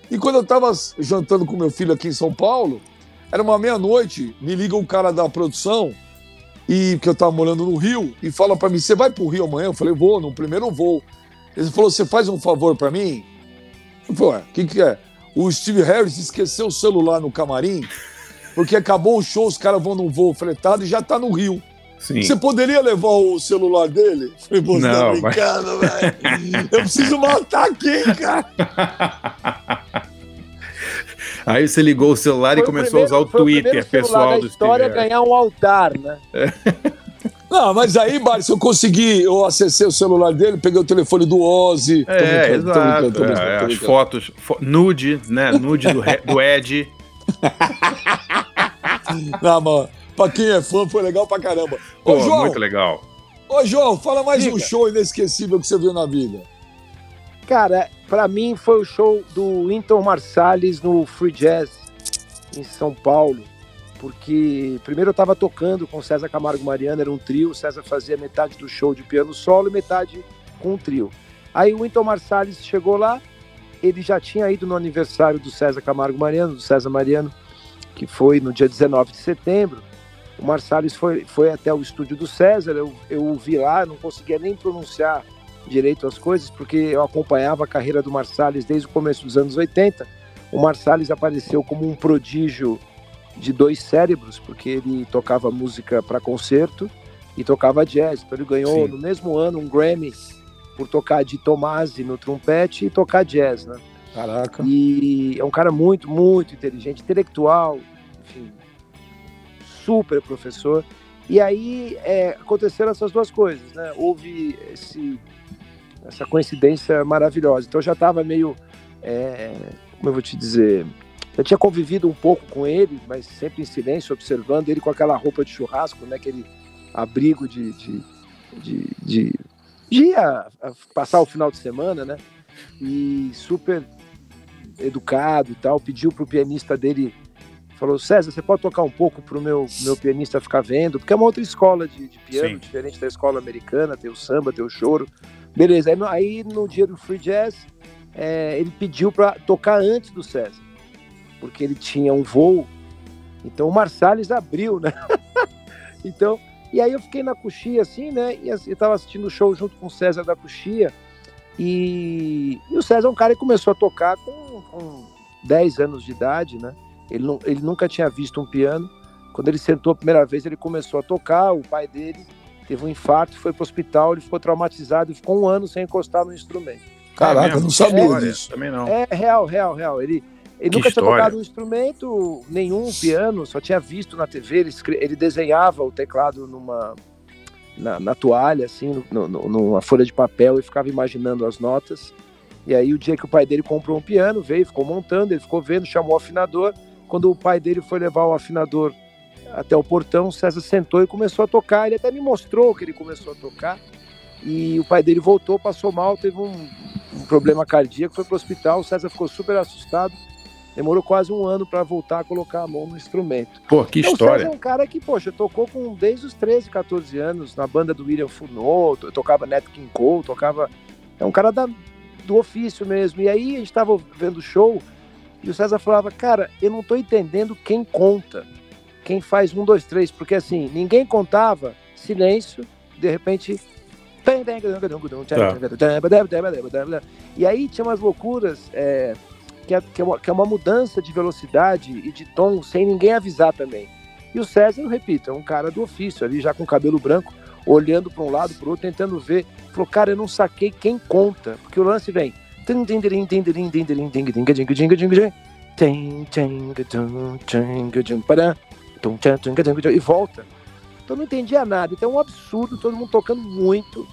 Speaker 1: E quando eu tava jantando com meu filho aqui em São Paulo, era uma meia-noite, me liga um cara da produção, e que eu tava morando no Rio, e fala pra mim, você vai pro Rio amanhã? Eu falei, vou, no primeiro voo. Ele falou, você faz um favor pra mim? Eu falei, o que que é? O Steve Harris esqueceu o celular no camarim, porque acabou o show, os caras vão num voo fretado e já tá no Rio.
Speaker 2: Sim.
Speaker 1: Você poderia levar o celular dele? Falei, pô, você tá
Speaker 2: Não, mas-
Speaker 1: brincando, velho. Eu preciso matar quem, cara?
Speaker 2: Aí você ligou o celular
Speaker 3: Foi
Speaker 2: e
Speaker 3: o
Speaker 2: começou
Speaker 3: primeiro-
Speaker 2: a usar o
Speaker 3: foi
Speaker 2: Twitter
Speaker 3: celular
Speaker 2: pessoal
Speaker 3: da
Speaker 2: do
Speaker 3: história
Speaker 2: Steve
Speaker 3: ganhar um altar, né?
Speaker 1: Não, mas aí, Barça, eu consegui, eu acessei o celular dele, peguei o telefone do Ozzy.
Speaker 2: É,
Speaker 1: brincando, tô
Speaker 2: exato.
Speaker 1: brincando, tô brincando,
Speaker 2: é, as
Speaker 1: brincando.
Speaker 2: fotos, fo- nude, né? Nude do, do Ed.
Speaker 1: Não, mano, pra quem é fã, foi legal pra caramba. Ô, João,
Speaker 2: muito legal.
Speaker 1: ô, João, fala mais
Speaker 3: Diga.
Speaker 1: um show inesquecível que você viu na vida.
Speaker 3: Cara, pra mim foi o show do Winton Marsalis no Free Jazz em São Paulo, porque primeiro eu tava tocando com o César Camargo Mariano, era um trio, o César fazia metade do show de piano solo e metade com um trio. Aí o Winton Marsalis chegou lá, ele já tinha ido no aniversário do César Camargo Mariano, do César Mariano, que foi no dia 19 de setembro. O Marsalis foi, foi até o estúdio do César, eu, eu o vi lá, não conseguia nem pronunciar direito as coisas, porque eu acompanhava a carreira do Marsalis desde o começo dos anos 80. O Marsalis apareceu como um prodígio de dois cérebros, porque ele tocava música para concerto e tocava jazz. Então ele ganhou
Speaker 2: Sim.
Speaker 3: no mesmo ano um Grammy por tocar de Tomasi no trompete e tocar jazz, né?
Speaker 1: Caraca.
Speaker 3: E é um cara muito, muito inteligente, intelectual, enfim, super professor. E aí é, aconteceram essas duas coisas, né? Houve esse, essa coincidência maravilhosa. Então eu já estava meio, é, como eu vou te dizer, eu tinha convivido um pouco com ele, mas sempre em silêncio, observando ele com aquela roupa de churrasco, né? Aquele abrigo de, de, de, de, de ir a- a passar o final de semana, né? E super educado e tal, pediu pro pianista dele, falou, César, você pode tocar um pouco pro meu, meu pianista ficar vendo? Porque é uma outra escola de, de piano,
Speaker 2: Sim.
Speaker 3: diferente da escola americana, tem o samba, tem o choro. Beleza, aí no, aí no dia do Free Jazz, é, ele pediu para tocar antes do César, porque ele tinha um voo, então o Marsalis abriu, né? então E aí eu fiquei na coxia, assim, né? E eu tava assistindo o show junto com o César da coxia. E, e o César é um cara que começou a tocar com, com 10 anos de idade, né? Ele, não, ele nunca tinha visto um piano. Quando ele sentou a primeira vez, ele começou a tocar. O pai dele teve um infarto, foi para o hospital, ele ficou traumatizado e ficou um ano sem encostar no instrumento.
Speaker 1: Caraca, é não sabia é, disso.
Speaker 2: Também não.
Speaker 3: É real, real, real. Ele, ele nunca história. tinha tocado um instrumento, nenhum piano, só tinha visto na TV. Ele, ele desenhava o teclado numa, na, na toalha, assim, no, no, numa folha de papel e ficava imaginando as notas. E aí, o dia que o pai dele comprou um piano, veio, ficou montando, ele ficou vendo, chamou o afinador. Quando o pai dele foi levar o afinador até o portão, o César sentou e começou a tocar. Ele até me mostrou que ele começou a tocar. E o pai dele voltou, passou mal, teve um, um problema cardíaco, foi para o hospital. O César ficou super assustado. Demorou quase um ano para voltar a colocar a mão no instrumento.
Speaker 2: Pô, que então, história. O César
Speaker 3: é um cara que, poxa, tocou com desde os 13, 14 anos na banda do William Funot, tocava Nat King Cole, tocava. É um cara da, do ofício mesmo. E aí a gente estava vendo o show e o César falava, cara, eu não estou entendendo quem conta, quem faz um, dois, três, porque assim, ninguém contava, silêncio, de repente. Tá. E aí tinha umas loucuras é, que, é, que, é uma, que é uma mudança de velocidade e de tom sem ninguém avisar também. E o César, eu repito, é um cara do ofício, ali já com cabelo branco, olhando para um lado, para o outro, tentando ver. Falou, cara, eu não saquei quem conta, porque o lance vem. E volta. Então não entendia nada. Então é um absurdo, todo mundo tocando muito,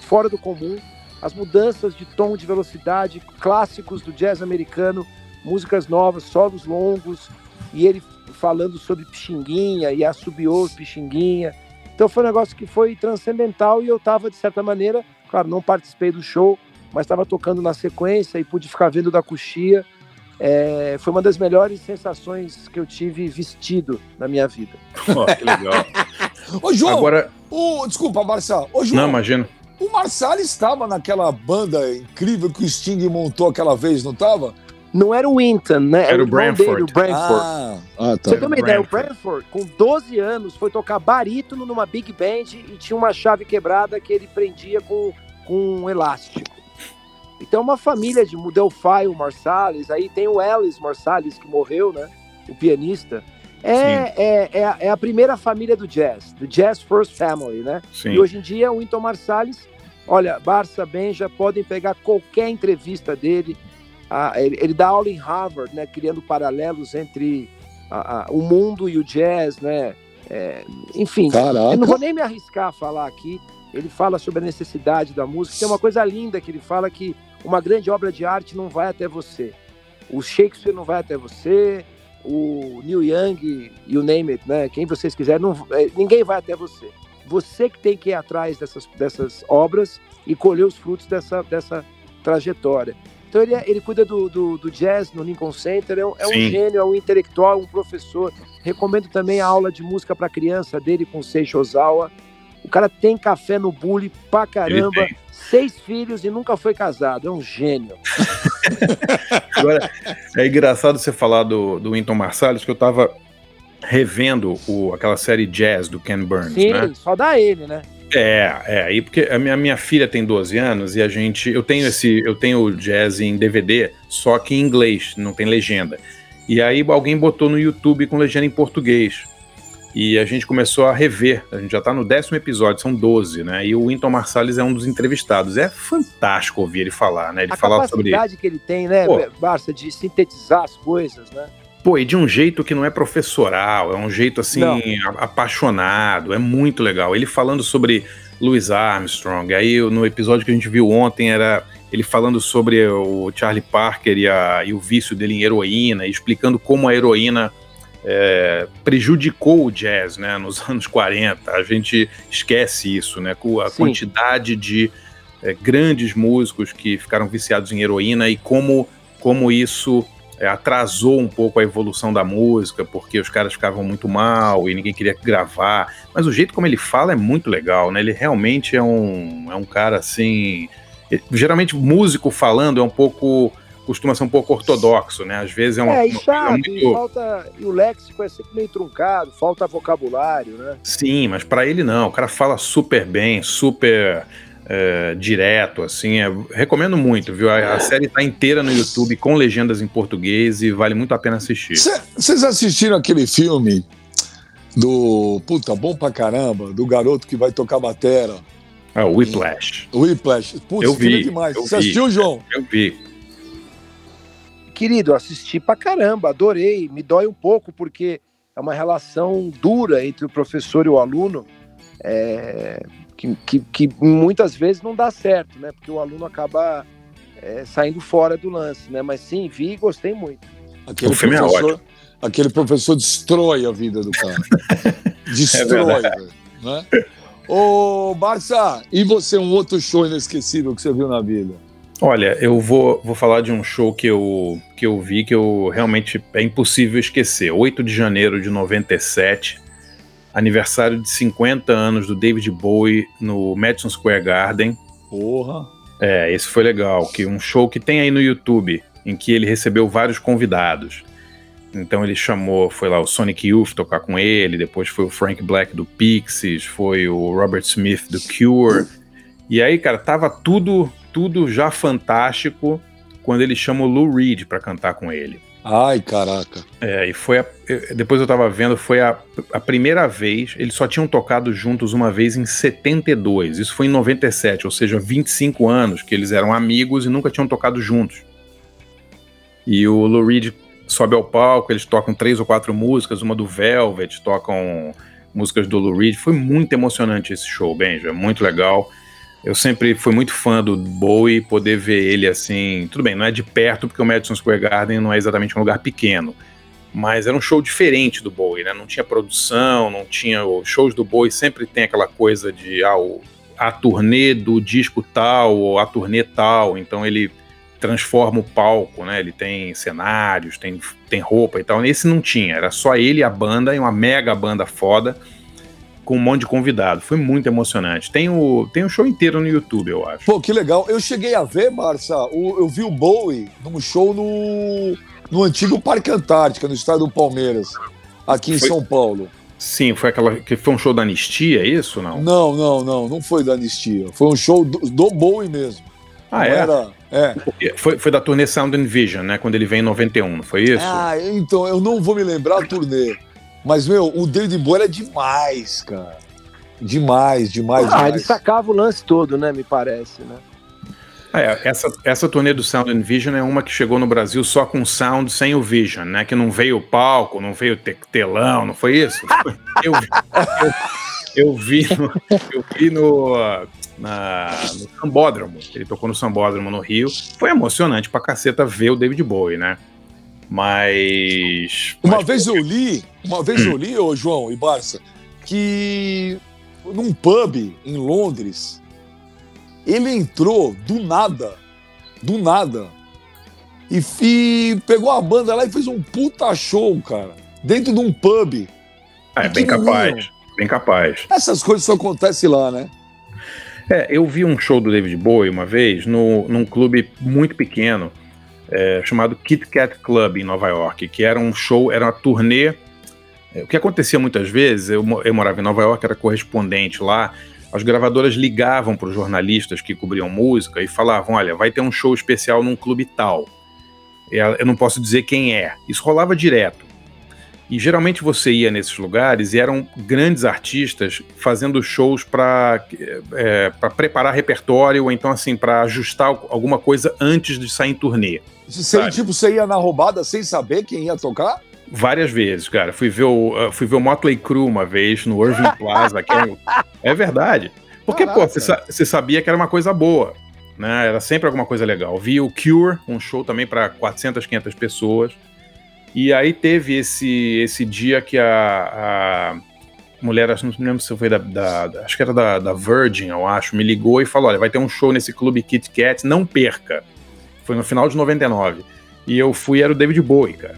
Speaker 3: fora do comum. As mudanças de tom, de velocidade, clássicos do jazz americano, músicas novas, solos longos, e ele falando sobre Pixinguinha e assobiou Pixinguinha. Então foi um negócio que foi transcendental e eu estava, de certa maneira, claro, não participei do show, mas estava tocando na sequência e pude ficar vendo da coxia. É, foi uma das melhores sensações que eu tive vestido na minha vida.
Speaker 2: Oh, que legal.
Speaker 1: Ô, João, Agora... o, desculpa, Marcelo. Ô, João,
Speaker 2: Não, imagino.
Speaker 1: O Marçal estava naquela banda incrível que o Sting montou aquela vez, não estava?
Speaker 3: Não era o Winton, né?
Speaker 2: Era, o Branford. Dele, o
Speaker 3: Branford. Ah, ah, tá. Você tem uma ideia, o Branford, com 12 anos, foi tocar barítono numa big band e tinha uma chave quebrada que ele prendia com, com um elástico. Então, uma família de Delphi, o Marsalis, aí tem o Ellis Marsalis, que morreu, né? O pianista. É, é, é, a, é, a primeira família do jazz, do Jazz First Family, né? Sim. E hoje em dia, o Winton Marsalis, olha, Barça, Benja, podem pegar qualquer entrevista dele. Ah, ele, ele, dá aula em Harvard, né? Criando paralelos entre a, a, o mundo e o jazz, né? É, enfim, Caraca. eu não vou nem me arriscar a falar aqui, ele fala sobre a necessidade da música. Tem uma coisa linda que ele fala que uma grande obra de arte não vai até você. O Shakespeare não vai até você, o Neil Young, you name it, né? Quem vocês quiserem, não, é, ninguém vai até você. Você que tem que ir atrás dessas, dessas obras e colher os frutos dessa, dessa trajetória. Então ele, é, ele cuida do, do, do, jazz no Lincoln Center, é um, é um gênio, é um intelectual, um professor. Recomendo também a aula de música para criança dele com Seishi Ozawa. O cara tem café no bully pra caramba, seis filhos e nunca foi casado. É um gênio.
Speaker 2: Agora, é engraçado você falar do, do Winton Marsalis, que eu tava revendo o, aquela série Jazz do Ken Burns, Sim, né?
Speaker 3: só dá ele, né?
Speaker 2: É, é, aí porque a minha, minha filha tem 12 anos e a gente, eu tenho esse, eu tenho o jazz em DVD, só que em inglês, não tem legenda. E aí alguém botou no YouTube com legenda em português. E a gente começou a rever. A gente já está no décimo episódio, são 12, né? E o Winton Marsalis é um dos entrevistados. É fantástico ouvir ele falar, né? Ele a falar sobre.
Speaker 3: A capacidade que ele tem, né, Pô, Barça, de sintetizar as coisas, né?
Speaker 2: Pô, e de um jeito que não é professoral, é um jeito assim, não. apaixonado, é muito legal. Ele falando sobre Louis Armstrong, aí no episódio que a gente viu ontem era ele falando sobre o Charlie Parker e, a, e o vício dele em heroína, explicando como a heroína é, prejudicou o jazz né, nos anos 40. A gente esquece isso, né? Com a Sim. quantidade de é, grandes músicos que ficaram viciados em heroína e como, como isso é, atrasou um pouco a evolução da música, porque os caras ficavam muito mal e ninguém queria gravar. Mas o jeito como ele fala é muito legal, né? Ele realmente é um, é um cara assim. Geralmente, músico falando é um pouco costuma ser um pouco ortodoxo, né? Às vezes é uma,
Speaker 3: É, e
Speaker 2: uma
Speaker 3: chato,
Speaker 2: muito...
Speaker 3: e, falta, e o léxico é sempre meio truncado, falta vocabulário, né?
Speaker 2: Sim, mas para ele não. O cara fala super bem, super é, direto, assim. é- recomendo muito, viu? A, a série tá inteira no YouTube com legendas em português e vale muito a pena assistir.
Speaker 1: Vocês assistiram aquele filme do. Puta, bom pra caramba, do garoto que vai tocar batera,
Speaker 2: Ah, o Whiplash.
Speaker 1: o Whiplash. Putz,
Speaker 2: Eu
Speaker 1: filme
Speaker 2: vi,
Speaker 1: demais.
Speaker 2: eu
Speaker 1: Você
Speaker 2: vi.
Speaker 1: assistiu, João?
Speaker 2: Eu vi.
Speaker 3: Querido, assisti pra caramba, adorei. Me dói um pouco porque é uma relação dura entre o professor e o aluno, é, que, que, que muitas vezes não dá certo, né? Porque o aluno acaba é, saindo fora do lance, né? Mas sim, vi e gostei muito.
Speaker 1: Aquele
Speaker 2: O filme é
Speaker 1: professor, aquele professor destrói a vida do cara. destrói, velho. Né? Ô, Barça, e você, um outro show inesquecível que você viu na vida?
Speaker 2: Olha, eu vou, vou falar de um show que eu, que eu vi que eu realmente é impossível esquecer. 8 de janeiro de 97, aniversário de 50 anos do David Bowie no Madison Square Garden.
Speaker 1: Porra.
Speaker 2: É, esse foi legal, que um show que tem aí no YouTube, em que ele recebeu vários convidados. Então ele chamou, foi lá o Sonic Youth tocar com ele, depois foi o Frank Black do Pixies, foi o Robert Smith do Cure. E aí, cara, tava tudo, tudo já fantástico quando ele chama o Lou Reed pra cantar com ele.
Speaker 1: Ai, caraca.
Speaker 2: É, e foi a- depois eu tava vendo, foi a, a primeira vez, eles só tinham tocado juntos uma vez em 72, isso foi em 97, ou seja, 25 anos que eles eram amigos e nunca tinham tocado juntos. E o Lou Reed sobe ao palco, eles tocam três ou quatro músicas, uma do Velvet, tocam músicas do Lou Reed, foi muito emocionante esse show, Benja, muito legal. Eu sempre fui muito fã do Bowie, poder ver ele assim. Tudo bem, não é de perto, porque o Madison Square Garden não é exatamente um lugar pequeno. Mas era um show diferente do Bowie, né? Não tinha produção, não tinha. Os shows do Bowie sempre tem aquela coisa de ah, a turnê do disco tal, ou a turnê tal. Então ele transforma o palco, né? Ele tem cenários, tem, tem roupa e tal. Nesse não tinha, era só ele a banda, e uma mega banda foda com um monte de convidado. Foi muito emocionante. Tem o, tem o show inteiro no YouTube, eu acho.
Speaker 1: Pô, que legal. Eu cheguei a ver, Barça, o- eu vi o Bowie num show no, no antigo Parque Antártica, no estado do Palmeiras, aqui em
Speaker 2: Foi-
Speaker 1: São Paulo.
Speaker 2: Sim, foi aquela que foi um show da Anistia, é isso não?
Speaker 1: Não, não, não, não foi da Anistia. Foi um show do, do Bowie mesmo.
Speaker 2: Ah,
Speaker 1: Não
Speaker 2: é?
Speaker 1: Era, é.
Speaker 2: Foi, foi da turnê Sound and Vision, né? Quando ele vem em 91, não foi isso?
Speaker 1: Ah, então, eu não vou me lembrar a turnê. Mas, meu, o David Bowie era demais, cara. Demais, demais,
Speaker 3: Ah, ele
Speaker 1: demais.
Speaker 3: sacava o lance todo, né? Me parece, né?
Speaker 2: É, essa, essa turnê do Sound and Vision é uma que chegou no Brasil só com sound sem o Vision, né? Que não veio o palco, não veio telão, não foi isso? Eu, eu, eu vi no, eu vi no, na, no Sambódromo, ele tocou no Sambódromo no Rio. Foi emocionante pra caceta ver o David Bowie, né? Mas.
Speaker 1: Uma
Speaker 2: mas,
Speaker 1: vez eu li, uma vez eu li, ô João e Barça, que num pub em Londres, ele entrou do nada, do nada, e, fi- pegou a banda lá e fez um puta show, cara, dentro de um pub.
Speaker 2: É, bem capaz. Bem capaz.
Speaker 1: Essas coisas só acontecem lá, né?
Speaker 2: É, eu vi um show do David Bowie uma vez no, num clube muito pequeno é, chamado Kit Kat Club em Nova York, que era um show, era uma turnê. é, O que acontecia muitas vezes, eu, eu morava em Nova York, era correspondente lá. As gravadoras ligavam para os jornalistas que cobriam música e falavam: Olha, vai ter um show especial num clube tal. Eu não posso dizer quem é. Isso rolava direto. E geralmente você ia nesses lugares e eram grandes artistas fazendo shows para é, para preparar repertório ou então assim para ajustar alguma coisa antes de sair em turnê.
Speaker 1: Você,
Speaker 2: Sabe.
Speaker 1: tipo, você ia na roubada sem saber quem ia tocar?
Speaker 2: Várias vezes, cara. Fui ver o, uh, fui ver o Motley Crue uma vez no Irving Plaza. que é, é verdade. Porque, pô,
Speaker 1: Caraca.
Speaker 2: você sa- você sabia que era uma coisa boa. Né? Era sempre alguma coisa legal. Vi o Cure, um show também para 400, 500 pessoas. E aí teve esse, esse dia que a, a mulher, acho- não lembro se foi da, da- da- acho que era da, da Virgin, eu acho, me ligou e falou: olha, vai ter um show nesse clube Kit Kat, não perca. Foi no final de 99. E eu fui, era o David Bowie, cara.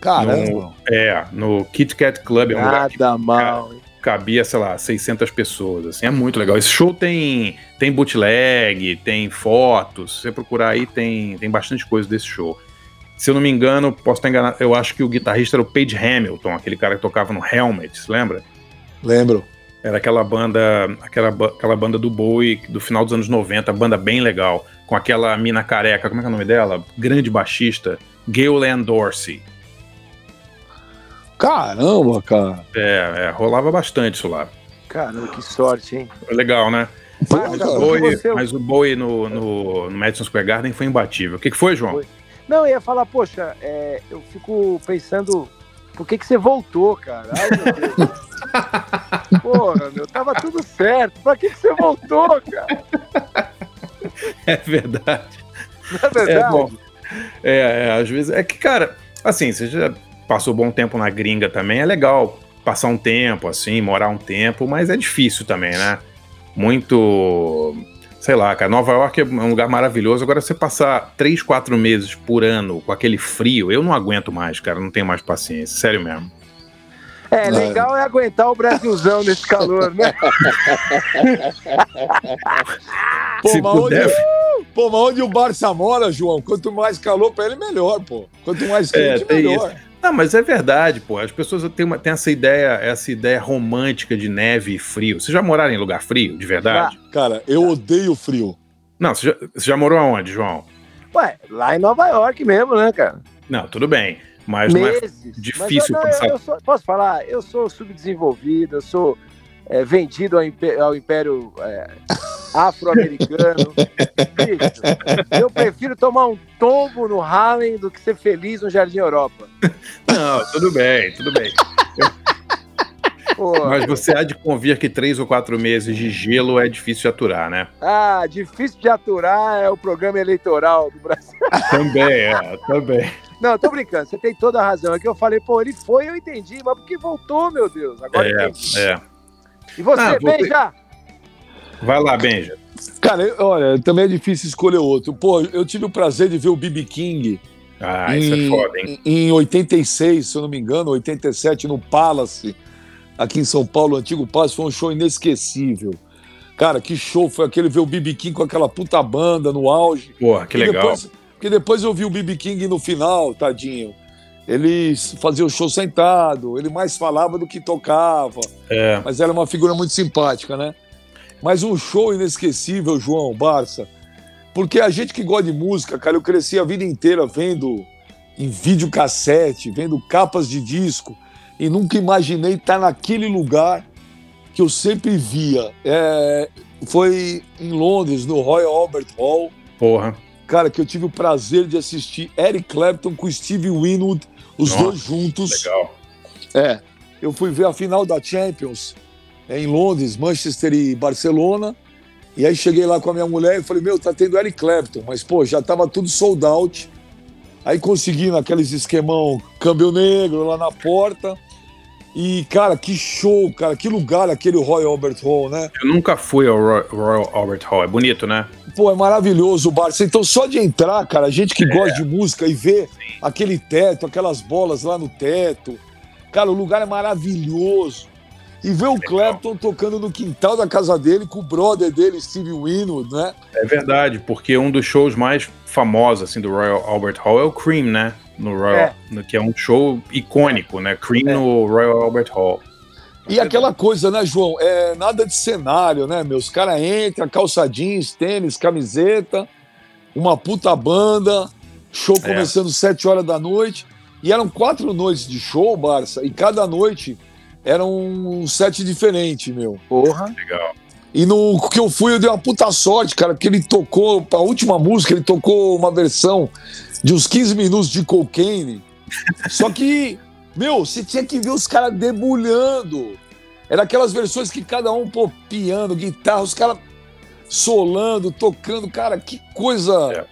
Speaker 1: Caramba.
Speaker 2: É, no Kit Kat Club. É um lugar que-
Speaker 3: Nada mal. hein?
Speaker 2: cabia, sei lá, 600 pessoas, assim, é muito legal. Esse show tem tem bootleg, tem fotos, se você procurar aí tem, tem bastante coisa desse show. Se eu não me engano, posso estar enganado, eu acho que o guitarrista era o Page Hamilton, aquele cara que tocava no Helmet, se lembra?
Speaker 1: Lembro.
Speaker 2: Era aquela banda, aquela, aquela banda do Bowie do final dos anos 90, banda bem legal, com aquela mina careca, como é que é o nome dela? Grande baixista, Gaylan Dorsey.
Speaker 1: Caramba, cara.
Speaker 2: É, é, rolava bastante isso lá.
Speaker 3: Caramba, que sorte, hein?
Speaker 2: Legal, né?
Speaker 1: Pô,
Speaker 2: Mas,
Speaker 1: cara,
Speaker 2: o Bowie,
Speaker 3: você-
Speaker 2: mas o Bowie no, no, no Madison Square Garden foi imbatível. O que, que foi, João?
Speaker 3: Foi. Não, eu ia falar, poxa, é, eu fico pensando, por que, que você voltou, cara? Ai, meu Deus. Porra, meu, tava tudo certo. Pra que, que você voltou, cara?
Speaker 2: É verdade.
Speaker 3: Não é verdade?
Speaker 2: É, bom. É, é, às vezes. É que, cara, assim, você já passou bom tempo na gringa também, é legal passar um tempo, assim, morar um tempo, mas é difícil também, né? Muito. Sei lá, cara, Nova York é um lugar maravilhoso. Agora, você passar três, quatro meses por ano com aquele frio, eu não aguento mais, cara, não tenho mais paciência, sério mesmo.
Speaker 3: É, legal é aguentar o Brasilzão nesse calor, né?
Speaker 1: Pô,
Speaker 2: Se
Speaker 1: mas onde, pô, mas onde o Barça mora, João? Quanto mais calor pra ele, melhor, pô. Quanto mais
Speaker 2: É,
Speaker 1: quente,
Speaker 2: tem
Speaker 1: melhor.
Speaker 2: Não, mas é verdade, pô. As pessoas têm, uma, têm essa ideia, essa ideia romântica de neve e frio. Vocês já moraram em lugar frio, de verdade?
Speaker 1: Cara, eu odeio frio.
Speaker 2: Não, você já, você já morou aonde, João?
Speaker 3: Ué, lá em Nova York mesmo, né, cara?
Speaker 2: Não, tudo bem. Mas não é
Speaker 3: Meses.
Speaker 2: difícil
Speaker 3: Mas eu,
Speaker 2: passar-
Speaker 3: eu sou- posso falar? Eu sou subdesenvolvido, eu sou é, vendido ao, impé- ao império é, afro-americano. Eu prefiro tomar um tombo no Harlem do que ser feliz no Jardim Europa.
Speaker 2: Não, tudo bem, tudo bem.
Speaker 3: Pô,
Speaker 2: Mas você há de convir que três ou quatro meses de gelo é difícil de aturar, né?
Speaker 3: Ah, difícil de aturar é o programa eleitoral do Brasil.
Speaker 2: Também, é, também.
Speaker 3: Não, tô brincando, você tem toda a razão. É que eu falei, pô, ele foi, eu entendi, mas por que voltou, meu Deus? Agora
Speaker 2: É,
Speaker 3: entendi.
Speaker 2: é.
Speaker 3: E você,
Speaker 2: Ah,
Speaker 3: bem
Speaker 2: voltei.
Speaker 3: já?
Speaker 2: Vai lá, Benja.
Speaker 1: Cara, eu- olha, também é difícil escolher outro. Pô, eu tive o prazer de ver o B.B. King
Speaker 2: Ah, isso é foda, hein?
Speaker 1: em, em 86, se eu não me engano, 87, no Palace, aqui em São Paulo, o antigo Palace, foi um show inesquecível. Cara, que show foi aquele ver o B.B. King com aquela puta banda no auge.
Speaker 2: Porra, que
Speaker 1: E
Speaker 2: legal.
Speaker 1: Depois, porque depois eu vi o B.B. King no final, tadinho. Ele fazia o show sentado, ele mais falava do que tocava,
Speaker 2: É,
Speaker 1: mas era uma figura muito simpática, né? Mas um show inesquecível, João Barça. Porque a gente que gosta de música, cara, eu cresci a vida inteira vendo em videocassete, vendo capas de disco, e nunca imaginei estar naquele lugar que eu sempre via. É, foi em Londres, no Royal Albert Hall,
Speaker 2: porra.
Speaker 1: cara, que eu tive o prazer de assistir Eric Clapton com Steve Winwood, os
Speaker 2: Nossa,
Speaker 1: dois juntos.
Speaker 2: Legal.
Speaker 1: É, eu fui ver a final da Champions em Londres, Manchester e Barcelona. E aí cheguei lá com a minha mulher e falei, meu, tá tendo Eric Clapton, mas pô, já tava tudo sold out. Aí consegui naqueles esquemão câmbio negro lá na porta. E, cara, que show, cara, que lugar aquele Royal Albert Hall, né?
Speaker 2: Eu nunca fui ao Roy- Royal Albert Hall. É bonito, né?
Speaker 1: Pô, é maravilhoso o Barça. Então, só de entrar, cara, a gente que gosta de música e ver aquele teto, aquelas bolas lá no teto. Cara, o lugar é maravilhoso. E ver o Clapton tocando no quintal da casa dele com o brother dele, Steve Winwood, né?
Speaker 2: É verdade, porque um dos shows mais famosos assim do Royal Albert Hall é o Cream, né? No Royal,
Speaker 3: É.
Speaker 2: que é um show icônico, né? Cream
Speaker 3: É.
Speaker 2: no Royal Albert Hall.
Speaker 1: E aquela coisa, né, João? É nada de cenário, né, meus? caras entram, calça jeans, tênis, camiseta, uma puta banda, show
Speaker 2: É.
Speaker 1: começando sete horas da noite. E eram quatro noites de show, Barça, e cada noite era um set diferente, meu.
Speaker 3: Porra.
Speaker 2: Legal.
Speaker 1: E no que eu fui, eu dei uma puta sorte, cara, porque ele tocou, a última música, ele tocou uma versão de uns 15 minutos de cocaine. Só que, meu, você tinha que ver os caras debulhando. Era aquelas versões que cada um, pô, piano, guitarra, os caras solando, tocando. Cara, que coisa.
Speaker 2: É.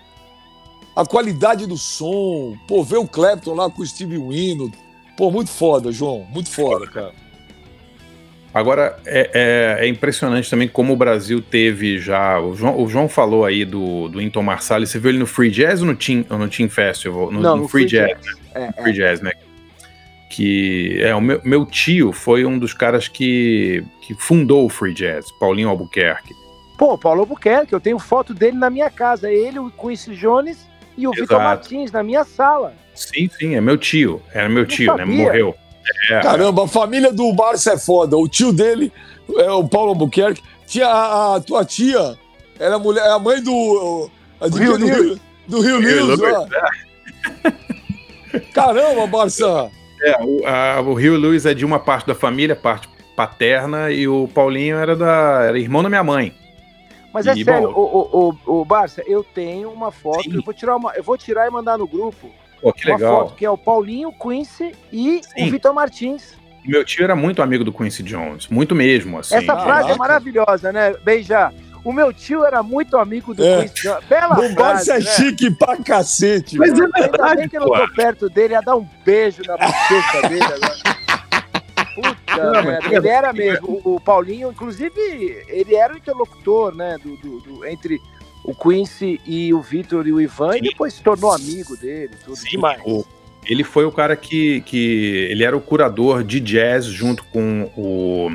Speaker 1: A qualidade do som. Pô, ver o Clapton lá com o Steve Winwood. Pô, muito foda, João. Muito foda, cara.
Speaker 2: Agora, é, é- é impressionante também como o Brasil teve já. O João, o João falou aí do, do Inton Marsalis. Você viu ele no Free Jazz ou no Team, ou no Team Festival? No,
Speaker 3: Não,
Speaker 2: no
Speaker 3: no
Speaker 2: Free,
Speaker 3: Free
Speaker 2: Jazz.
Speaker 3: É, é.
Speaker 2: Free Jazz, né? que é o meu, meu tio foi um dos caras que, que fundou o free jazz, Paulinho Albuquerque.
Speaker 3: Pô, Paulo Albuquerque, eu tenho foto dele na minha casa. Ele, o Quincy Jones e o
Speaker 2: Exato.
Speaker 3: Vitor Martins na minha sala.
Speaker 2: Sim, sim, é meu tio. Era meu
Speaker 3: Não
Speaker 2: tio, né? Morreu. É,
Speaker 1: Caramba, a família do Barça é foda. O tio dele, é o Paulo Albuquerque, tinha a, a tua tia, era a mulher, é a mãe do. a de
Speaker 3: Rio
Speaker 1: quem? do, do Rio. Lewis, ó. Caramba, Barça.
Speaker 2: É, o, a- o Rio Luiz é de uma parte da família, parte paterna, e o Paulinho era da era irmão da minha mãe.
Speaker 3: Mas é
Speaker 2: E,
Speaker 3: sério,
Speaker 2: bom-
Speaker 3: o, o, o, Barça, eu tenho uma foto,
Speaker 2: Sim.
Speaker 3: eu vou, tirar uma, eu vou tirar e mandar no grupo
Speaker 2: Pô, que
Speaker 3: uma
Speaker 2: legal.
Speaker 3: foto que é o Paulinho, o Quincy e
Speaker 2: Sim.
Speaker 3: o Vitor Martins.
Speaker 2: Meu tio era muito amigo do Quincy Jones, muito mesmo, assim.
Speaker 3: Essa frase é maravilhosa, né? Beija. O meu tio era muito amigo do
Speaker 1: É.
Speaker 3: Quincy. Jones. Bela
Speaker 1: O
Speaker 3: frase,
Speaker 1: é
Speaker 3: né?
Speaker 1: chique pra cacete.
Speaker 2: Mas
Speaker 1: mano.
Speaker 2: é
Speaker 3: Ainda bem
Speaker 2: verdade,
Speaker 3: que eu não tô perto dele, ia dar um beijo na bochecha dele agora. Puta
Speaker 2: Não, mas
Speaker 3: merda,
Speaker 2: é
Speaker 3: ele era
Speaker 2: verdade.
Speaker 3: mesmo. O, o Paulinho, inclusive, ele era o interlocutor, né? Do, do- do- entre o Quincy e o Vitor e o Ivan,
Speaker 2: Sim.
Speaker 3: e depois se tornou amigo dele, tudo
Speaker 2: Sim,
Speaker 3: demais.
Speaker 2: o- ele foi o cara que, que. Ele era o curador de jazz junto com o.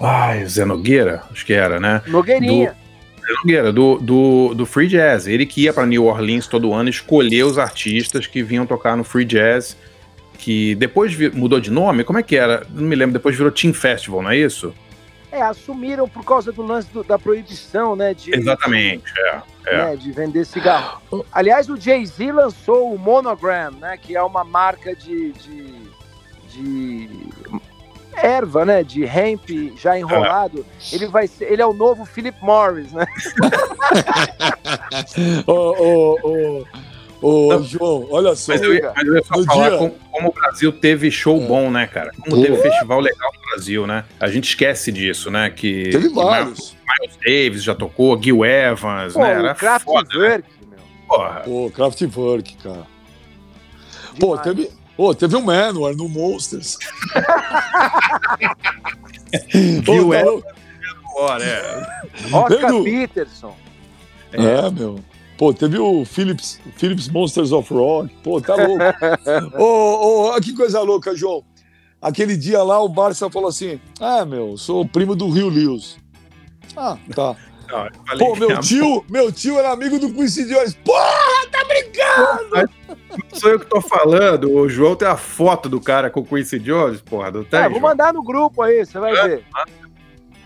Speaker 2: Ai, Zé Nogueira, acho que era, né?
Speaker 3: Nogueirinha.
Speaker 2: Zé Nogueira, do, do, do Free Jazz. Ele que ia pra New Orleans todo ano escolher os artistas que vinham tocar no Free Jazz, que depois mudou de nome. Como é que era? Não me lembro. Depois virou Team Festival, não é isso?
Speaker 3: É, assumiram por causa do lance do- da proibição, né? De,
Speaker 2: Exatamente, é. é.
Speaker 3: né, de vender cigarro. Aliás, o Jay-Z lançou o Monogram, né? Que é uma marca de, de, de erva, né? De hemp já enrolado. Ele vai ser, ele é o novo Philip Morris, né?
Speaker 1: Ô, ô, ô, ô,
Speaker 2: Não.
Speaker 1: João, olha só.
Speaker 2: Mas eu, ia- mas eu ia só falar
Speaker 1: dia-
Speaker 2: como, como o Brasil teve show
Speaker 1: É.
Speaker 2: bom, né, cara? Como
Speaker 1: Pô.
Speaker 2: teve festival legal no Brasil, né? A gente esquece disso, né? Que
Speaker 1: Teve
Speaker 2: que
Speaker 1: vários.
Speaker 2: Miles Davis já tocou, Gil Evans,
Speaker 3: Pô,
Speaker 2: né? Era
Speaker 3: Kraftwerk,
Speaker 2: né?
Speaker 3: meu.
Speaker 2: Porra.
Speaker 1: Pô, Kraftwerk, cara. Pô,
Speaker 3: Demais.
Speaker 1: teve, pô, teve um Manowar no Monsters.
Speaker 2: Gil
Speaker 1: Pô,
Speaker 2: Evans, é.
Speaker 3: Oscar Peterson.
Speaker 1: É, meu. Pô, teve o Philips, Philips Monsters of Rock. Pô, tá louco. Ô, ô, que coisa louca, João. Aquele dia lá, o Barça falou assim: Ah, meu, sou primo do Rio Lewis. Ah, tá.
Speaker 2: Não, falei
Speaker 1: Pô, meu
Speaker 2: a-
Speaker 1: tio, meu tio era amigo do Quincy Jones. Porra, tá brincando!
Speaker 2: Sou eu que tô falando. O João tem a foto do cara com o Quincy Jones, porra. Não tem?
Speaker 3: É, vou
Speaker 2: João?
Speaker 3: mandar no grupo aí, você vai
Speaker 2: É.
Speaker 3: ver.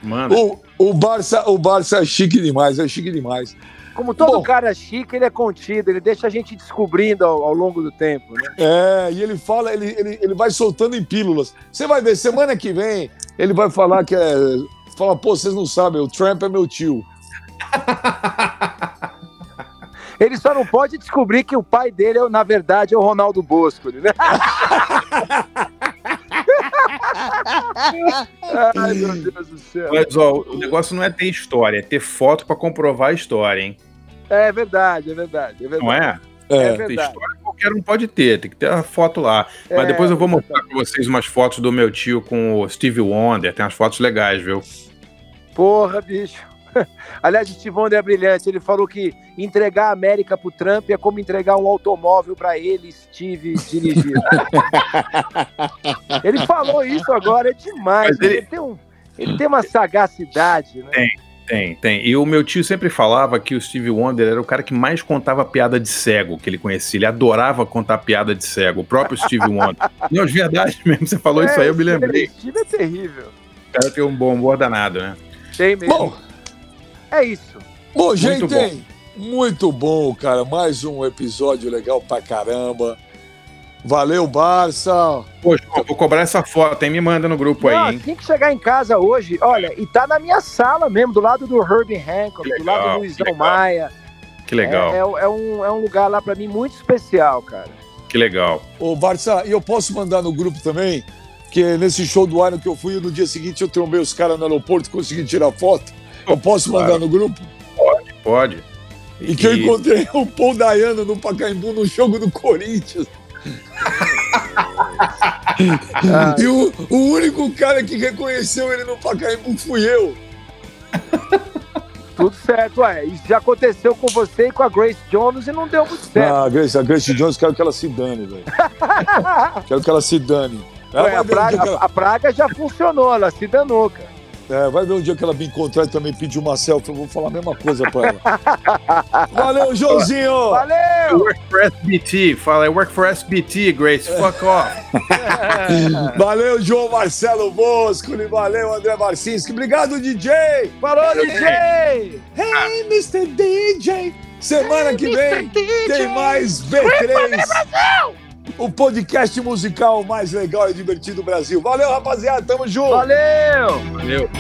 Speaker 2: Manda.
Speaker 1: O, o, Barça, o Barça é chique demais, é chique demais.
Speaker 3: Como todo
Speaker 1: Bom.
Speaker 3: cara chique, ele é contido, ele deixa a gente descobrindo ao, ao longo do tempo, né?
Speaker 1: É, e ele fala, ele, ele, ele vai soltando em pílulas. Você vai ver, semana que vem, ele vai falar que é. Fala, pô, vocês não sabem, o Trump é meu tio.
Speaker 3: Ele só não pode descobrir que o pai dele, é, na verdade, é o Ronaldo Bosco, né? Ai, meu Deus do céu.
Speaker 2: Mas, ó, o negócio não é ter história, é ter foto pra comprovar a história, hein?
Speaker 3: É verdade, é verdade, é verdade.
Speaker 2: Não é?
Speaker 3: É
Speaker 1: É.
Speaker 3: Verdade.
Speaker 2: história qualquer um pode ter, tem que ter a foto lá. Mas
Speaker 3: É,
Speaker 2: depois eu vou mostrar pra vocês umas fotos do meu tio com o Steve Wonder. Tem umas fotos legais, viu?
Speaker 3: Porra, bicho. Aliás, o Steve Wonder é brilhante. Ele falou que entregar a América pro Trump é como entregar um automóvel pra ele, Steve, dirigir. ele falou isso agora, é demais.
Speaker 2: Mas ele-
Speaker 3: Ele... tem um, ele tem uma sagacidade, né?
Speaker 2: Tem, tem. E o meu tio sempre falava que o Steve Wonder era o cara que mais contava piada de cego que ele conhecia. Ele adorava contar piada de cego, o próprio Steve Wonder. Não, de verdade mesmo, você falou isso aí, eu me
Speaker 3: Steve-
Speaker 2: lembrei.
Speaker 3: Steve é terrível.
Speaker 2: O cara tem um bom humor danado, né?
Speaker 3: Tem mesmo.
Speaker 1: Bom,
Speaker 3: é isso.
Speaker 1: bom, gente,
Speaker 2: Muito
Speaker 1: hein? muito bom, cara. Mais um episódio legal pra caramba. Valeu, Barça.
Speaker 2: Poxa, vou cobrar essa foto, hein? Me manda no grupo
Speaker 3: Não,
Speaker 2: aí, hein?
Speaker 3: assim que chegar em casa hoje, olha, e tá na minha sala mesmo, do lado do Herbie Hancock,
Speaker 2: Que
Speaker 3: do lado
Speaker 2: legal,
Speaker 3: do Luizão
Speaker 2: que legal.
Speaker 3: Maia.
Speaker 2: Que legal,
Speaker 3: É, é, é um, é um lugar lá pra mim muito especial, cara.
Speaker 2: que legal.
Speaker 1: Ô, Barça, e eu posso mandar no grupo também? Que nesse show do Iron que eu fui, no dia seguinte eu trombei os caras no aeroporto e consegui tirar foto. Eu posso
Speaker 2: Claro.
Speaker 1: mandar no grupo?
Speaker 2: Pode.
Speaker 1: E que eu encontrei o Paul Dayano no Pacaembu no jogo do Corinthians. E o, o único cara que reconheceu ele no Pacaembu fui eu.
Speaker 3: Tudo certo, ué. Isso já aconteceu com você e com a Grace Jones e não deu muito certo.
Speaker 1: Ah, a Grace, a Grace Jones, quero que ela se dane, velho. quero que ela se dane. Ela
Speaker 3: Ué, a, praga,
Speaker 1: que ela-
Speaker 3: a praga já funcionou, ela se danou, cara.
Speaker 1: É, vai ver um dia que ela me encontrar e também pedir uma selfie. Eu vou falar a mesma coisa pra ela. Valeu, Joãozinho!
Speaker 3: Valeu!
Speaker 2: Work for SBT. Fala, I work for SBT, Grace. Fuck off.
Speaker 1: Valeu, João Marcelo Bosco. Valeu, André Marcinski. Obrigado, DJ!
Speaker 3: Falou, DJ!
Speaker 1: Hey, Mr. DJ! Semana que vem tem mais B3. O podcast musical mais legal e divertido do Brasil. Valeu, rapaziada. Tamo junto.
Speaker 3: Valeu!
Speaker 2: Valeu.